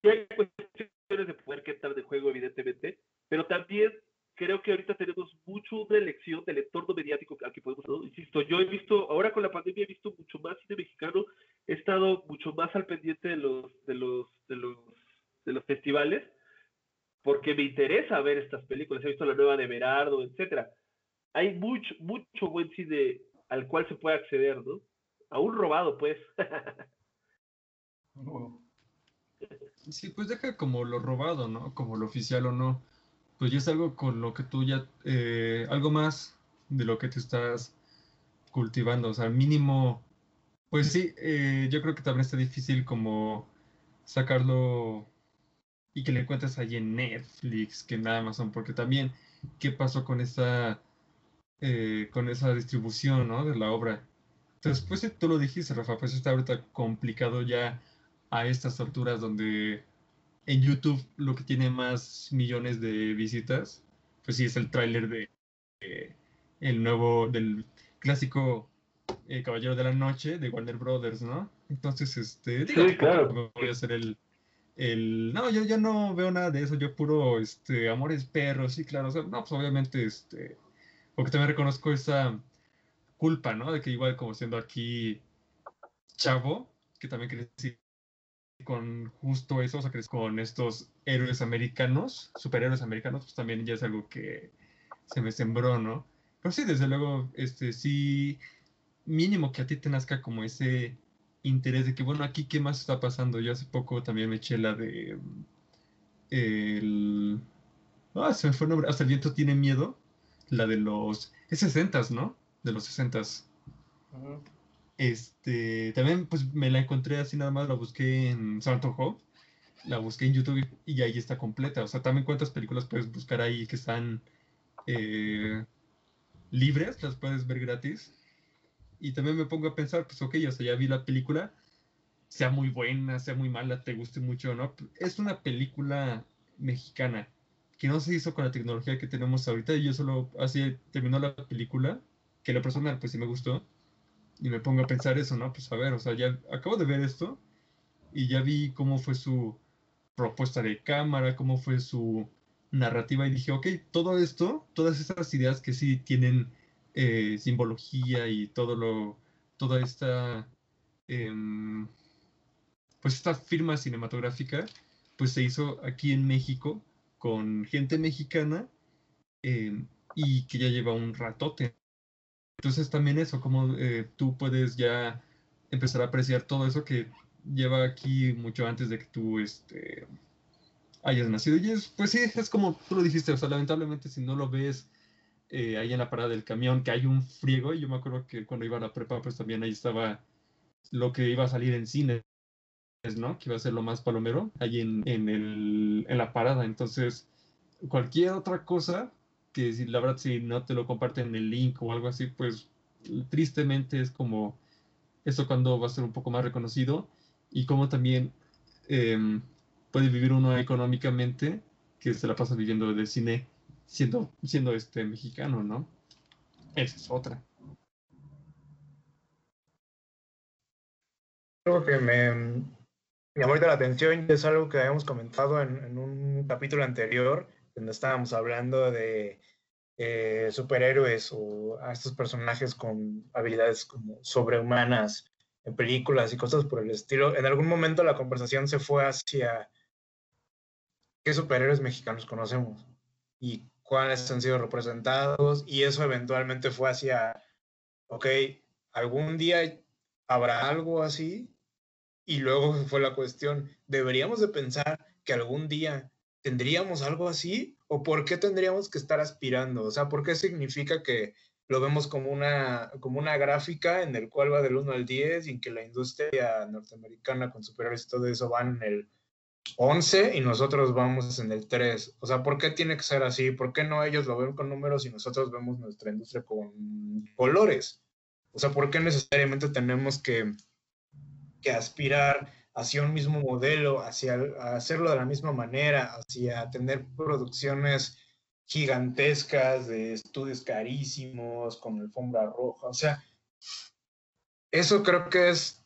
sí hay cuestiones de poder que entran en juego, evidentemente, pero también creo que ahorita tenemos mucho de elección del entorno mediático al que podemos, ¿no? insisto, yo he visto, ahora con la pandemia he visto mucho más cine mexicano, he estado mucho más al pendiente de los, de los, de los, de los festivales, porque me interesa ver estas películas, he visto la nueva de Berardo, etcétera. Hay mucho, mucho buen cine al cual se puede acceder, ¿no? Aún robado, pues. [laughs] sí, pues deja como lo robado, ¿no? Como lo oficial o no pues ya es algo con lo que tú ya, eh, algo más de lo que te estás cultivando, o sea, mínimo, pues sí, eh, yo creo que también está difícil como sacarlo y que le encuentres allí en Netflix, que en Amazon, porque también, ¿qué pasó con esa, eh, con esa distribución, ¿no? De la obra. Entonces, pues tú lo dijiste, Rafa, pues está ahorita complicado ya a estas alturas donde en YouTube lo que tiene más millones de visitas, pues sí es el tráiler de eh, el nuevo, del clásico eh, Caballero de la Noche de Warner Brothers, ¿no? Entonces, este, sí, claro. voy a hacer el, el, no, yo ya no veo nada de eso, yo puro, este, amores perros, sí, claro, no, pues obviamente, este, porque también reconozco esa culpa, ¿no? De que igual como siendo aquí chavo, que también crecí con justo eso, o sea, con estos héroes americanos, superhéroes americanos, pues también ya es algo que se me sembró, ¿no? Pero sí, desde luego, este, sí, mínimo que a ti te nazca como ese interés de que, bueno, aquí qué más está pasando. Yo hace poco también me eché la de el... Ah, se me fue el nombre. Hasta el viento tiene miedo. La de los... Es 60, ¿no? De los 60. Uh este, también pues me la encontré así nada más, la busqué en Santo la busqué en YouTube y ahí está completa. O sea, también cuántas películas puedes buscar ahí que están eh, libres, las puedes ver gratis. Y también me pongo a pensar, pues ok, o sea, ya vi la película, sea muy buena, sea muy mala, te guste mucho o no. Es una película mexicana que no se hizo con la tecnología que tenemos ahorita. Y yo solo así terminó la película, que la persona pues sí me gustó y me pongo a pensar eso, ¿no? Pues a ver, o sea, ya acabo de ver esto y ya vi cómo fue su propuesta de cámara, cómo fue su narrativa y dije, ok, todo esto, todas esas ideas que sí tienen eh, simbología y todo lo, toda esta, eh, pues esta firma cinematográfica, pues se hizo aquí en México con gente mexicana eh, y que ya lleva un ratote, entonces también eso, como eh, tú puedes ya empezar a apreciar todo eso que lleva aquí mucho antes de que tú este, hayas nacido. Y es, pues sí, es como tú lo dijiste, o sea, lamentablemente si no lo ves eh, ahí en la parada del camión, que hay un friego, y yo me acuerdo que cuando iba a la prepa, pues también ahí estaba lo que iba a salir en cine, ¿no? Que iba a ser lo más palomero, ahí en, en, el, en la parada. Entonces, cualquier otra cosa que la verdad si no te lo comparten el link o algo así, pues tristemente es como eso cuando va a ser un poco más reconocido y como también eh, puede vivir uno económicamente que se la pasa viviendo del cine siendo, siendo este mexicano, ¿no? Esa es otra. Algo que me, llamó la atención es algo que habíamos comentado en, en un capítulo anterior, donde estábamos hablando de eh, superhéroes o a estos personajes con habilidades como sobrehumanas en películas y cosas por el estilo, en algún momento la conversación se fue hacia qué superhéroes mexicanos conocemos y cuáles han sido representados y eso eventualmente fue hacia, ok, algún día habrá algo así y luego [laughs] fue la cuestión, deberíamos de pensar que algún día ¿tendríamos algo así? ¿O por qué tendríamos que estar aspirando? O sea, ¿por qué significa que lo vemos como una, como una gráfica en el cual va del 1 al 10 y en que la industria norteamericana con superhéroes y todo eso van en el 11 y nosotros vamos en el 3? O sea, ¿por qué tiene que ser así? ¿Por qué no ellos lo ven con números y nosotros vemos nuestra industria con colores? O sea, ¿por qué necesariamente tenemos que, que aspirar hacia un mismo modelo, hacia hacerlo de la misma manera, hacia tener producciones gigantescas de estudios carísimos con alfombra roja? O sea, eso creo que es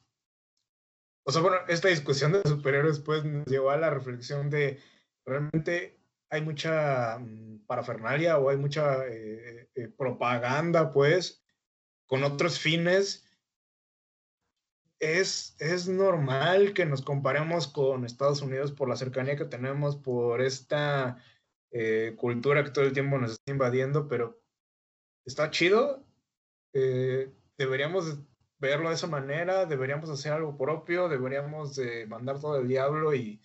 o sea, bueno, esta discusión de superhéroes pues nos llevó a la reflexión de realmente hay mucha mm, parafernalia o hay mucha eh, eh, propaganda pues con otros fines. Es, es normal que nos comparemos con Estados Unidos por la cercanía que tenemos, por esta eh, cultura que todo el tiempo nos está invadiendo, pero está chido. deberíamos verlo de esa manera, deberíamos hacer algo propio, deberíamos de mandar todo el diablo y,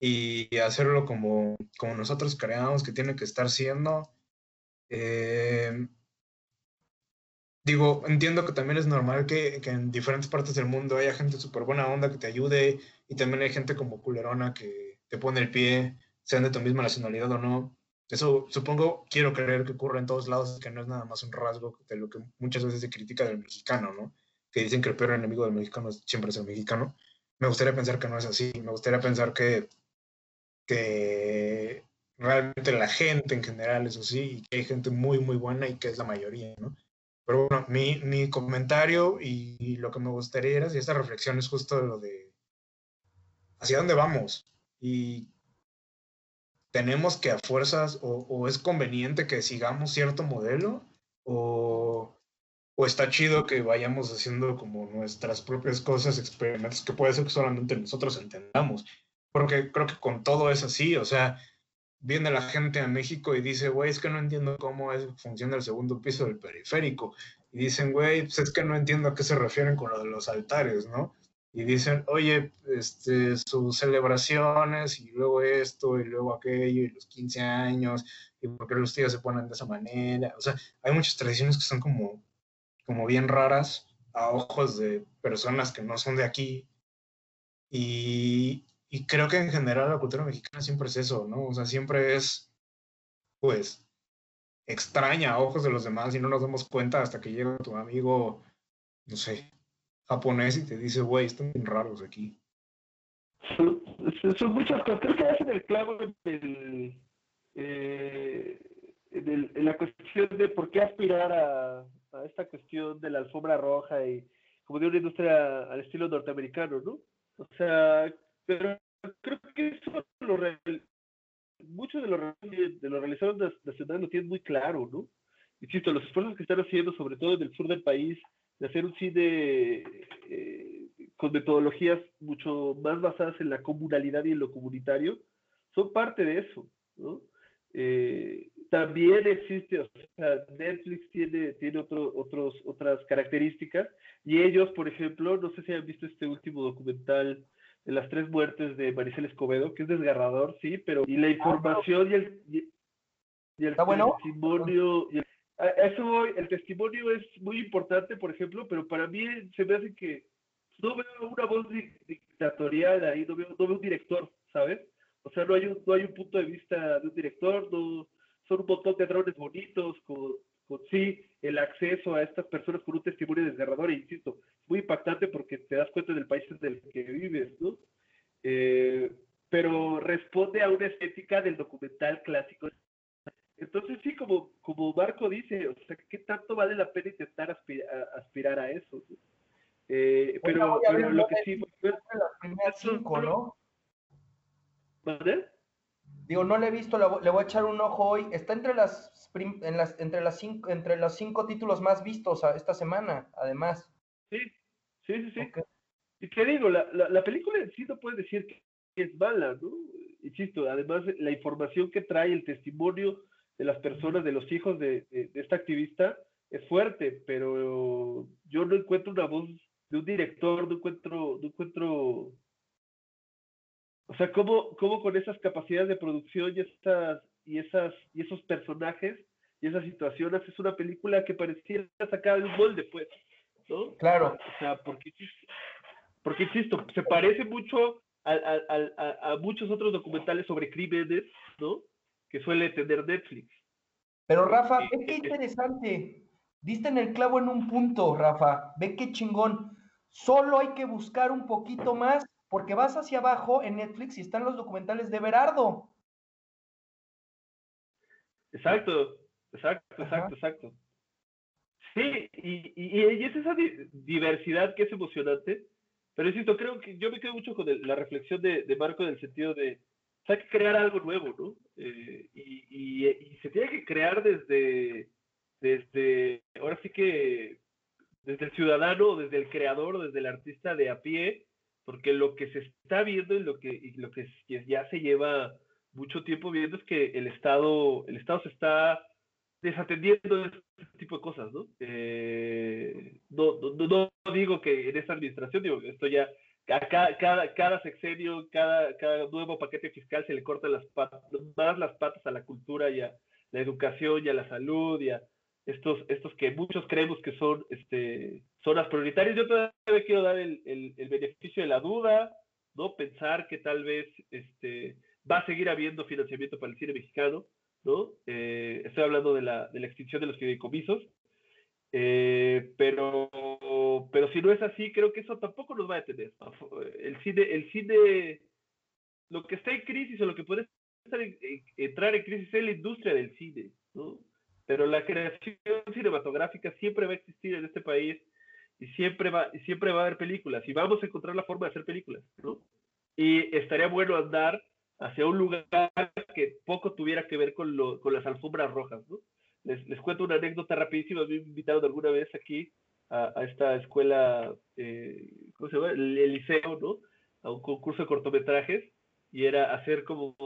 y hacerlo como, como nosotros creamos que tiene que estar siendo. Eh, digo, entiendo que también es normal que, que, en diferentes partes del mundo haya gente súper buena onda que te ayude y también hay gente como culerona que te pone el pie, sean de tu misma nacionalidad o no. Eso supongo, quiero creer que ocurre en todos lados, que no es nada más un rasgo de lo que muchas veces se critica del mexicano, ¿no? Que dicen que el peor enemigo del mexicano siempre es el mexicano. Me gustaría pensar que no es así. Me gustaría pensar que, que realmente la gente en general es así y que hay gente muy, muy buena y que es la mayoría, ¿no? Pero bueno, mi, mi comentario y, lo que me gustaría era, y esta reflexión es justo lo de hacia dónde vamos y tenemos que a fuerzas o, o es conveniente que sigamos cierto modelo o o está chido que vayamos haciendo como nuestras propias cosas, experimentos que puede ser que solamente nosotros entendamos. Porque creo que con todo es así, o sea, viene la gente a México y dice, güey, es que no entiendo cómo es, funciona el segundo piso del periférico. Y dicen, güey, pues es que no entiendo a qué se refieren con lo de los altares, ¿no? Y dicen, oye, este, sus celebraciones y luego esto y luego aquello y los 15 años y por qué los tíos se ponen de esa manera. O sea, hay muchas tradiciones que son como como bien raras a ojos de personas que no son de aquí. Y, y, creo que en general la cultura mexicana siempre es eso, ¿no? O sea, siempre es, pues, extraña a ojos de los demás y no nos damos cuenta hasta que llega tu amigo, no sé, japonés y te dice, güey, están bien raros aquí. Son, son muchas cosas. Creo que hacen el clavo en, el, eh, en la cuestión de por qué aspirar a, a esta cuestión de la alfombra roja y como de una industria al estilo norteamericano, ¿no? O sea, pero creo que eso lo muchos de los, de los realizadores nacionales lo tienen muy claro, ¿no? Insisto, los esfuerzos que están haciendo, sobre todo en el sur del país, de hacer un cine eh, con metodologías mucho más basadas en la comunalidad y en lo comunitario, son parte de eso, ¿no? Eh, también existe, o sea, Netflix tiene, tiene otro, otros, otras características y ellos, por ejemplo, no sé si han visto este último documental de las tres muertes de Maricel Escobedo, que es desgarrador, sí, pero y la ah, información y el, y, el testimonio, y el, eso el testimonio es muy importante, por ejemplo, pero para mí se me hace que no veo una voz dictatorial ahí, no veo, no veo un director, ¿sabes? O sea, no hay un, no hay un punto de vista de un director, no, son un montón de drones bonitos, con, con sí, el acceso a estas personas con un testimonio desgarrador, e insisto, muy impactante porque te das cuenta del país en el que vives, ¿no? Eh, pero responde a una estética del documental clásico. Entonces, sí, como, como Marco dice, o sea, ¿qué tanto vale la pena intentar aspirar a, eso? Eh, pero, pero lo que sí... Pues, las cinco, ¿no? ¿Vale? Digo, no le he visto, le voy a echar un ojo hoy. Está entre las, en las, entre las cinco, entre los cinco títulos más vistos esta semana, además. Sí, sí, sí, sí. Y te digo, la, la, película en sí no puede decir que es mala, ¿no? Insisto, además la información que trae, el testimonio de las personas, de los hijos de, de, de esta activista, es fuerte, pero yo no encuentro una voz de un director, no encuentro, no encuentro o sea, ¿cómo, cómo con esas capacidades de producción y, estas, y, esas, y esos personajes y esas situaciones es una película que pareciera sacada de un molde, pues, ¿no? Claro. O sea, porque, porque insisto, se parece mucho a, a, a, muchos otros documentales sobre crímenes, ¿no? Que suele tener Netflix. Pero Rafa, qué interesante. diste en el clavo en un punto, Rafa. Ve qué chingón. Solo hay que buscar un poquito más, porque vas hacia abajo en Netflix y están los documentales de Berardo. Exacto, exacto, exacto, exacto. Sí, y, y, es esa diversidad que es emocionante, pero insisto, creo que yo me quedo mucho con la reflexión de, de, Marco en el sentido de, hay que crear algo nuevo, ¿no? Eh, y, y, se tiene que crear desde, desde, ahora sí que, desde el ciudadano, desde el creador, desde el artista de a pie, porque lo que se está viendo y lo que, y lo que ya se lleva mucho tiempo viendo es que el Estado, el Estado se está desatendiendo este tipo de cosas, ¿no? Eh, no, no, digo que en esta administración, digo, esto ya, cada, cada, cada sexenio, cada, cada nuevo paquete fiscal se le corta las patas, más las patas a la cultura y a la educación y a la salud y a estos, estos que muchos creemos que son este, zonas prioritarias. Yo todavía quiero dar el, el, beneficio de la duda, ¿no? Pensar que tal vez este, va a seguir habiendo financiamiento para el cine mexicano, ¿no? Eh, estoy hablando de la, de la, extinción de los fideicomisos, eh, pero, pero si no es así, creo que eso tampoco nos va a detener. El cine, el cine, lo que está en crisis o lo que puede entrar en crisis es la industria del cine, ¿no? Pero la creación cinematográfica siempre va a existir en este país y siempre va, y siempre va a haber películas y vamos a encontrar la forma de hacer películas, ¿no? Y estaría bueno andar hacia un lugar que poco tuviera que ver con, lo, con las alfombras rojas, ¿no? Les, les, cuento una anécdota rapidísima, me invitaron alguna vez aquí a, a esta escuela, eh, ¿cómo se llama? El, el, liceo, ¿no? A un concurso de cortometrajes y era hacer como,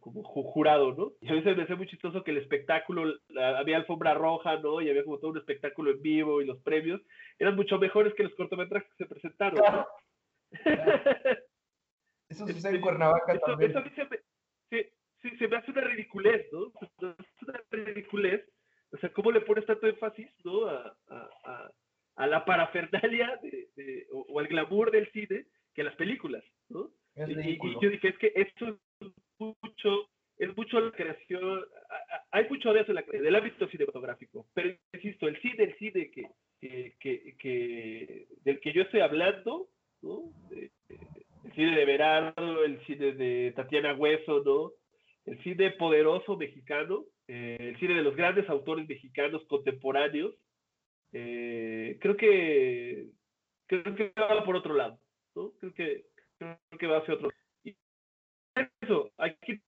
como jurado, ¿no? Y a veces me hacía muy chistoso que el espectáculo, había alfombra roja, ¿no? Y había como todo un espectáculo en vivo y los premios eran mucho mejores que los cortometrajes que se presentaron, ¿no? [laughs] Eso sucede en Cuernavaca eso, también. Eso a mí se me, se hace una ridiculez, ¿no? Es una ridiculez. O sea, ¿cómo le pones tanto énfasis, ¿no? A, a, a, a la parafernalia de, de, o, o, al glamour del cine que las películas, ¿no? Y, y, yo dije, es que esto es mucho, es mucho la creación, hay mucho de eso en, la, en el ámbito cinematográfico, pero insisto, el cine, el cine que, que, que, que del que yo estoy hablando, ¿no? El cine de Verano, el cine de Tatiana Hueso, ¿no? El cine poderoso mexicano, eh, el cine de los grandes autores mexicanos contemporáneos, eh, creo que creo que va por otro lado, ¿no? Creo que creo que va hacia otro. Y eso, hay que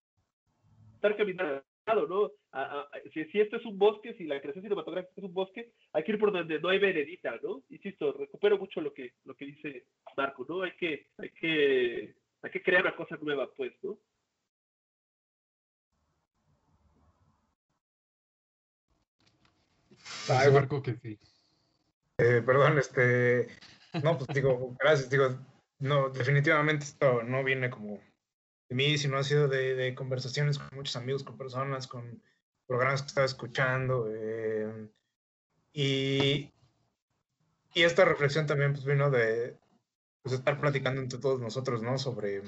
estar caminando, ¿no? A, a, si, si, esto es un bosque, si la creación cinematográfica es un bosque, hay que ir por donde no hay veredita, ¿no? Insisto, recupero mucho lo que, lo que dice Marco, ¿no? Hay que, hay que, hay que crear una cosa nueva, pues, ¿no? Ay, Marco, que sí. Eh, perdón, este, no, pues digo, gracias, digo, no, definitivamente esto no viene como de mí, sino ha sido de, de conversaciones con muchos amigos, con personas, con programas que estaba escuchando. Eh, y, y esta reflexión también pues, vino de pues, estar platicando entre todos nosotros, ¿no? Sobre,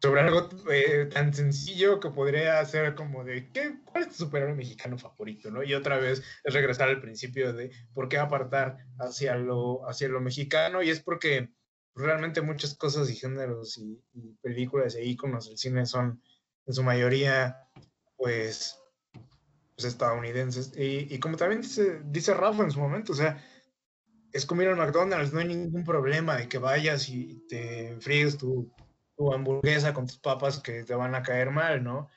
sobre algo eh, tan sencillo que podría ser como de, ¿qué, ¿cuál es tu superhéroe mexicano favorito, no? Y otra vez es regresar al principio de por qué apartar hacia lo, hacia lo mexicano, y es porque realmente muchas cosas y géneros y, y películas e íconos del cine son en su mayoría pues, pues estadounidenses. Y, y, como también dice, dice Rafa en su momento, o sea, es como ir al McDonald's, no hay ningún problema de que vayas y te fríes tu, tu hamburguesa con tus papas que te van a caer mal, ¿no?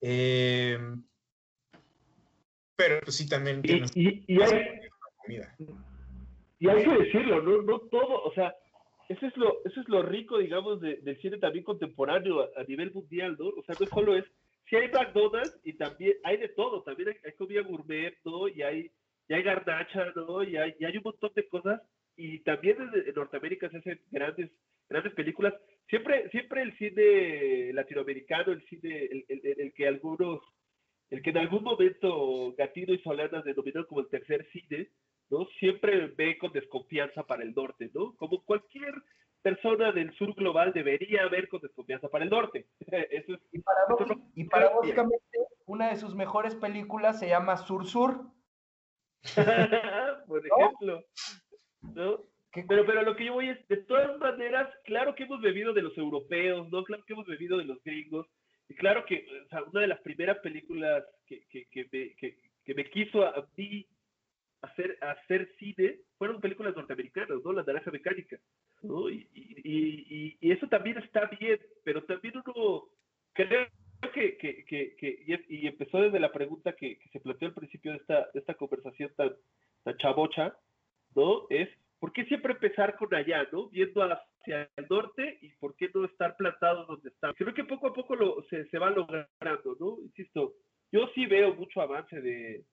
Eh, pero pues, sí también tienes y, y, y hay, comida. Y hay que decirlo, no, no todo, o sea, eso es lo, eso es lo rico, digamos, de, del cine también contemporáneo a, a, nivel mundial, ¿no? O sea, no solo es, si hay McDonald's y también hay de todo, también hay, hay comida gourmet, ¿no? Y hay, y hay garnacha, ¿no? Y hay, y hay un montón de cosas. Y también en Norteamérica se hacen grandes, grandes películas. Siempre, siempre el cine latinoamericano, el cine, el, el, el que algunos, el que en algún momento Gatino y Solanas denominaron como el tercer cine, ¿no? Siempre ve con desconfianza para el norte, ¿no? Como cualquier persona del sur global debería ver con desconfianza para el norte. [laughs] Eso es, y, y paradójicamente, una de sus mejores películas se llama Sur Sur. [laughs] Por ejemplo. ¿no? Pero, pero lo que yo voy es, de todas maneras, claro que hemos bebido de los europeos, ¿no? Claro que hemos bebido de los gringos. Y claro que o sea, una de las primeras películas que, que, que, me, que, que me quiso a mí hacer, hacer cine fueron películas norteamericanas, ¿no? La naranja mecánica, ¿no? Y, y, y, y eso también está bien, pero también uno creo que, que, que, que y, empezó desde la pregunta que, se planteó al principio de esta, de esta conversación tan, tan chabocha, ¿no? Es, ¿por qué siempre empezar con allá, ¿no? Viendo hacia el norte y por qué no estar plantados donde estamos. Creo que poco a poco lo, se, se va logrando, ¿no? Insisto, yo sí veo mucho avance de,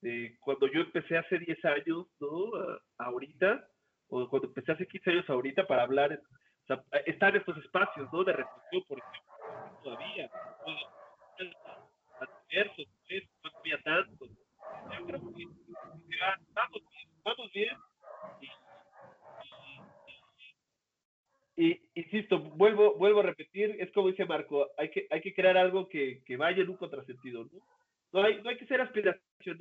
de cuando yo empecé hace 10 años, ¿no? A, ahorita, o cuando empecé hace 15 años ahorita para hablar, o sea, están estos espacios, ¿no? De reflexión, por ejemplo, todavía, diversos, pues, no había tanto. Yo creo que vamos bien, vamos bien. Y, insisto, vuelvo, vuelvo a repetir, es como dice Marco, hay que, hay que crear algo que, que vaya en un contrasentido, ¿no? No hay, no hay que ser aspiración,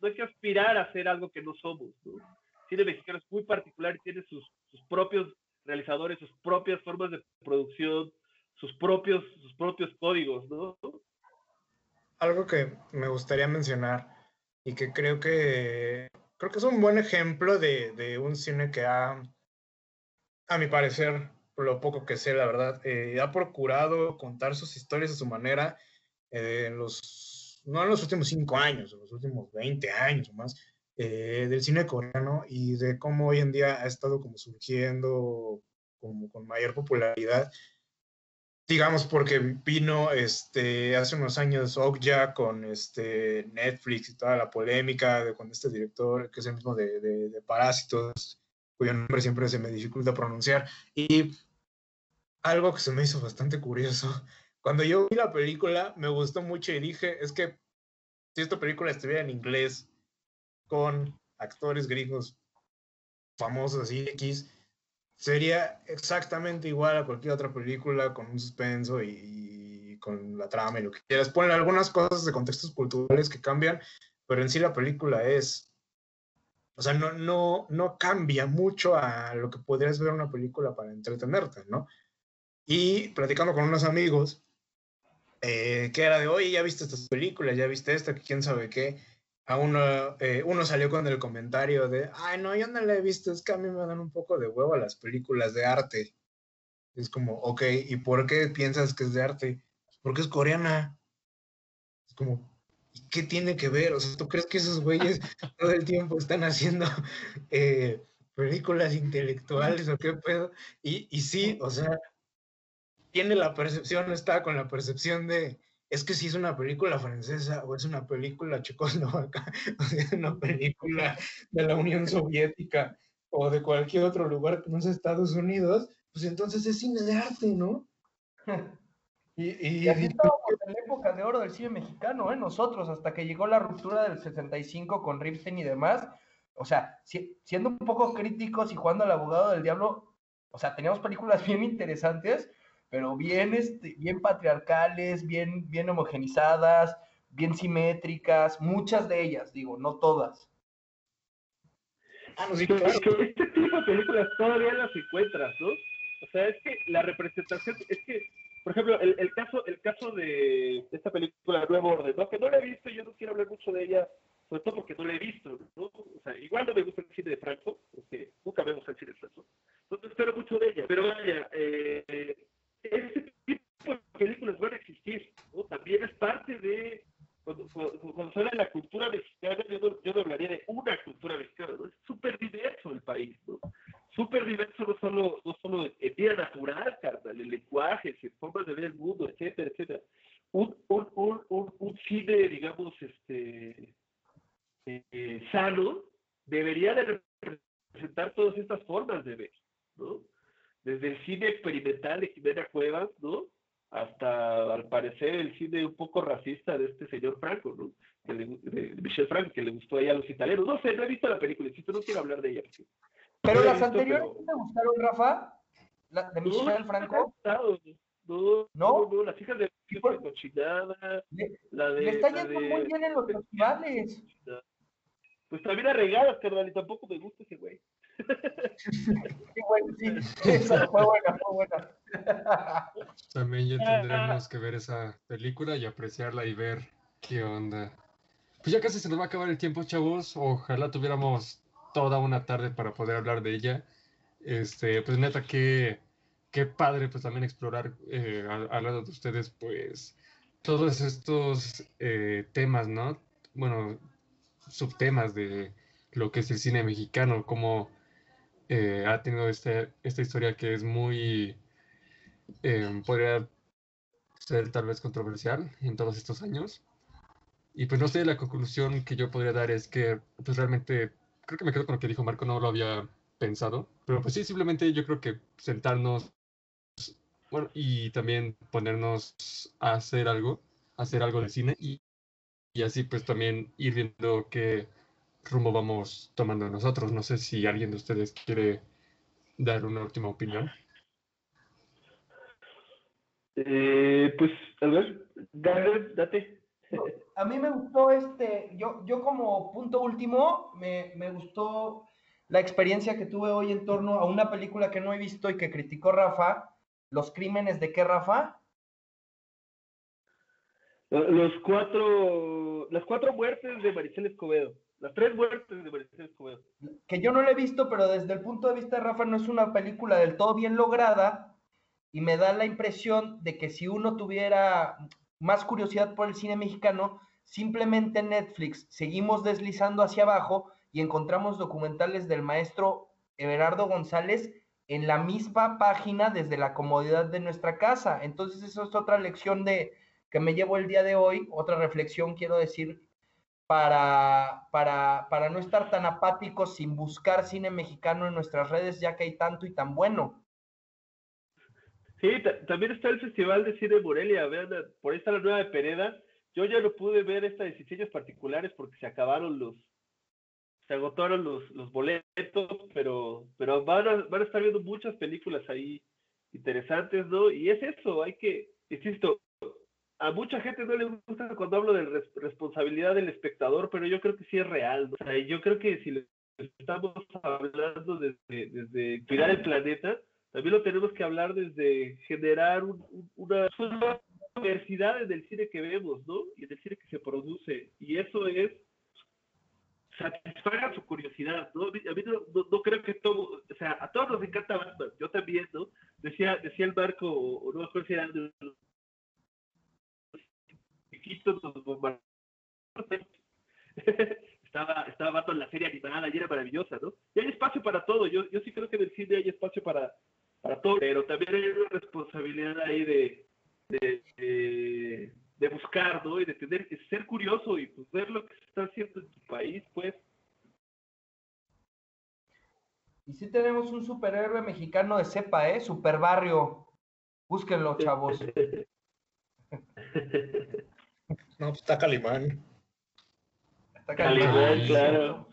no hay que aspirar a hacer algo que no somos. ¿no? El cine mexicano es muy particular y tiene sus, sus, propios realizadores, sus propias formas de producción, sus propios, sus propios códigos, ¿no? Algo que me gustaría mencionar y que creo que creo que es un buen ejemplo de, de un cine que ha, a mi parecer, por lo poco que sé, la verdad, eh, ha procurado contar sus historias a su manera eh, en los no en los últimos cinco años, en los últimos 20 años o más, eh, del cine coreano y de cómo hoy en día ha estado como surgiendo como con mayor popularidad. Digamos, porque vino este, hace unos años Okja con este, Netflix y toda la polémica de con este director, que es el mismo de, de, de Parásitos, cuyo nombre siempre se me dificulta pronunciar. Y algo que se me hizo bastante curioso cuando yo vi la película, me gustó mucho y dije, es que si esta película estuviera en inglés con actores gringos famosos así X, sería exactamente igual a cualquier otra película con un suspenso y, y, con la trama y lo que quieras. Ponen algunas cosas de contextos culturales que cambian, pero en sí la película es, o sea, no, no, no cambia mucho a lo que podrías ver una película para entretenerte, ¿no? Y platicando con unos amigos, eh, que era de, oye, ya viste estas películas, ya viste esta, que quién sabe qué. A uno, eh, uno salió con el comentario de, ay, no, yo no la he visto, es que a mí me dan un poco de huevo las películas de arte. Es como, ok, ¿y por qué piensas que es de arte? Porque es coreana. Es como, ¿qué tiene que ver? O sea, ¿tú crees que esos güeyes [laughs] todo el tiempo están haciendo eh, películas intelectuales o qué pedo? Y, y sí, o sea, tiene la percepción, está con la percepción de, es que si es una película francesa o es una película checoslovaca, [laughs] o sea, es una película de la Unión Soviética o de cualquier otro lugar que no sea Estados Unidos, pues entonces es cine de arte, ¿no? [laughs] Y, y, y así estábamos en la época de oro del cine mexicano, ¿eh? Nosotros, hasta que llegó la ruptura del 65 con Ripstein y demás, o sea, si, siendo un poco críticos y jugando al abogado del diablo, o sea, teníamos películas [laughs] bien interesantes, pero bien, este, bien patriarcales, bien, bien homogenizadas, bien simétricas, muchas de ellas, digo, no todas. Ah, no, sí, claro. Este tipo de películas todavía las encuentras, ¿no? O sea, es que la representación, es que, por ejemplo, el, el caso, el caso de esta película Nuevo Orden, ¿no? que no la he visto, yo no quiero hablar mucho de ella, sobre todo porque no la he visto, ¿no? O sea, igual no me gusta el cine de Franco, porque nunca me gusta el cine de Franco, entonces espero mucho de ella, pero vaya, eh, ese tipo de películas van a existir, ¿no? También es parte de, cuando, cuando, cuando se habla de la cultura mexicana, yo no, yo no hablaría de una cultura mexicana, ¿no? Es súper diverso el país, ¿no? Súper diverso no solo, no solo en vida natural, carnal, en lenguajes, en formas de ver el mundo, etcétera, etcétera. Un, un, un, un, cine, digamos, este, eh, sano, debería de representar todas estas formas de ver, ¿no? Desde el cine experimental de Jimena Cuevas, ¿no? Hasta, al parecer, el cine un poco racista de este señor Franco, ¿no? Que le, de Michel Franco, que le gustó ahí a los italianos. No sé, no he visto la película, insisto, no quiero hablar de ella. Pero las visto, anteriores pero... te gustaron, Rafa? ¿La de Michel no, Franco? No, no, no, las hijas de la cochinada, le, la de... Le está yendo de, muy bien en los festivales. Pues también a regadas, carnal, y tampoco me gusta ese güey. Sí, bueno, sí. [laughs] Esa fue buena, fue buena. También ya tendremos que ver esa película y apreciarla y ver qué onda. Pues ya casi se nos va a acabar el tiempo, chavos. Ojalá tuviéramos toda una tarde para poder hablar de ella. Este, pues neta, qué, qué padre pues también explorar eh, al, al lado de ustedes, pues todos estos eh, temas, ¿no? Bueno, subtemas de lo que es el cine mexicano, cómo eh, ha tenido este, esta historia que es muy, eh, podría ser tal vez controversial en todos estos años. Y pues no sé, la conclusión que yo podría dar es que pues realmente, creo que me quedo con lo que dijo Marco, no lo había pensado, pero pues sí, simplemente yo creo que sentarnos, bueno, y también ponernos a hacer algo, hacer algo de cine y, y así pues también ir viendo qué rumbo vamos tomando nosotros. No sé si alguien de ustedes quiere dar una última opinión. Eh, pues, a ver, dale, date. A mí me gustó este, yo, yo como punto último, me, me gustó la experiencia que tuve hoy en torno a una película que no he visto y que criticó Rafa, Los Crímenes de qué, Rafa? Los cuatro, las cuatro muertes de Maricel Escobedo. Las tres muertes de Escobedo. Que yo no la he visto, pero desde el punto de vista de Rafa no es una película del todo bien lograda y me da la impresión de que si uno tuviera más curiosidad por el cine mexicano, simplemente en Netflix seguimos deslizando hacia abajo y encontramos documentales del maestro Everardo González en la misma página desde la comodidad de nuestra casa. Entonces, eso es otra lección de que me llevo el día de hoy, otra reflexión, quiero decir, para, para, para no estar tan apáticos sin buscar cine mexicano en nuestras redes, ya que hay tanto y tan bueno. Sí, también está el Festival de Cine Morelia, vean, por ahí está la nueva de Pereda. Yo ya no pude ver esta de diseños particulares porque se acabaron los, se agotaron los, los boletos, pero, pero van, a, van a estar viendo muchas películas ahí interesantes, ¿no? Y es eso, hay que, insisto, a mucha gente no le gusta cuando hablo de res responsabilidad del espectador, pero yo creo que sí es real. ¿no? O sea, yo creo que si estamos hablando desde, cuidar el planeta, también lo tenemos que hablar desde generar un, un, una, diversidad en el cine que vemos, ¿no? Y en el cine que se produce. Y eso es satisfagan su curiosidad, ¿no? A mí no, no, no, creo que todo, o sea, a todos nos encanta Batman, yo también, ¿no? Decía, decía el barco, o no me acuerdo si era los bombarderos. [laughs] estaba, estaba Batman en la serie animada y era maravillosa, ¿no? Y hay espacio para todo, yo, yo sí creo que en el cine hay espacio para, para todo, pero también hay una responsabilidad ahí de, de, de, de buscar, ¿no? Y de tener, de ser curioso y pues, ver lo que se está haciendo en tu país, pues. Y sí tenemos un superhéroe mexicano de cepa, ¿eh? Super barrio. Búsquenlo, [laughs] chavos. [laughs] No, pues está Calimán. Está Calimán, claro.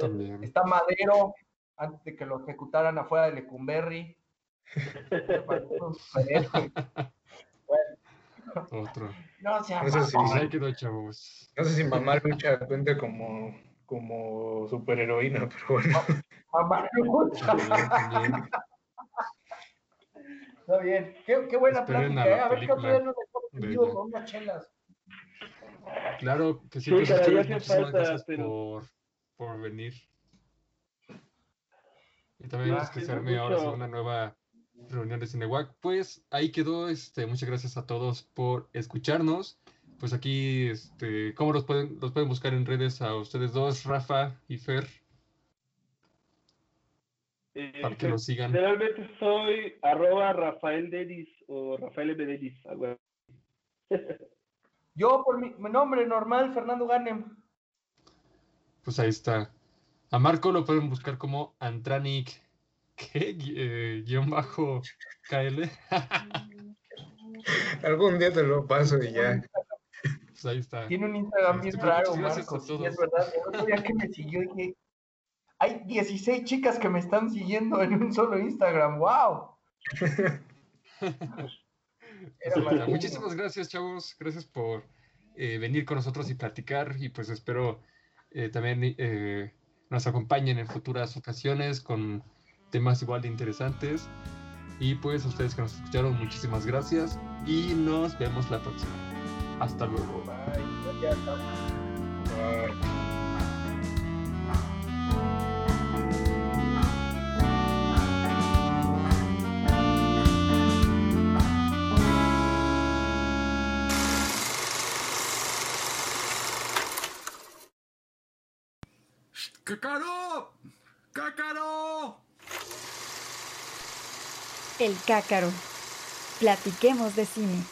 También. Está Madero, antes de que lo ejecutaran afuera de Lecumberri. [laughs] Otro. No, sea, No sé si- ahí quedó, chavos. No sé si Mamá Lucha cuenta como, como superheroína, pero bueno. Mamá lucha. Está bien. Qué, qué buena Esperen plática, ¿eh? A ver qué otro día nos dejamos de en vivo ella. con unas chelas. Claro que sí, Sí, pues, hacía muchísimas falta, gracias pero- por, por venir. Y también que Gracias se arme ahora una nueva reunión de Cinewac. Pues ahí quedó, este, muchas gracias a todos por escucharnos. Pues aquí, este, ¿cómo los pueden, los pueden buscar en redes a ustedes dos, Rafa y Fer, Eh, para que los sigan? Generalmente soy arroba Rafael Denis o Rafael M. Denis. algo así. [laughs] Yo, por mi, mi nombre normal, Fernando Ganem. Pues ahí está. A Marco lo pueden buscar como Antranic, [laughs] ¿qué? Eh, guion bajo KL. [laughs] Algún día te lo paso y ya. Pues ahí está. Tiene un Instagram bien Este, pues, raro, Marcos. Sí, es verdad. El otro día que me siguió dije, hay 16 chicas que me están siguiendo en un solo Instagram. ¡Wow! [laughs] [laughs] Muchísimas gracias, chavos. Gracias por eh, venir con nosotros y platicar. Y pues espero eh, también eh, nos acompañen en futuras ocasiones con temas igual de interesantes. Y pues a ustedes que nos escucharon, muchísimas gracias y nos vemos la próxima. Hasta luego. Bye. ¡Cácaro! ¡Cácaro! El cácaro. Platiquemos de cine.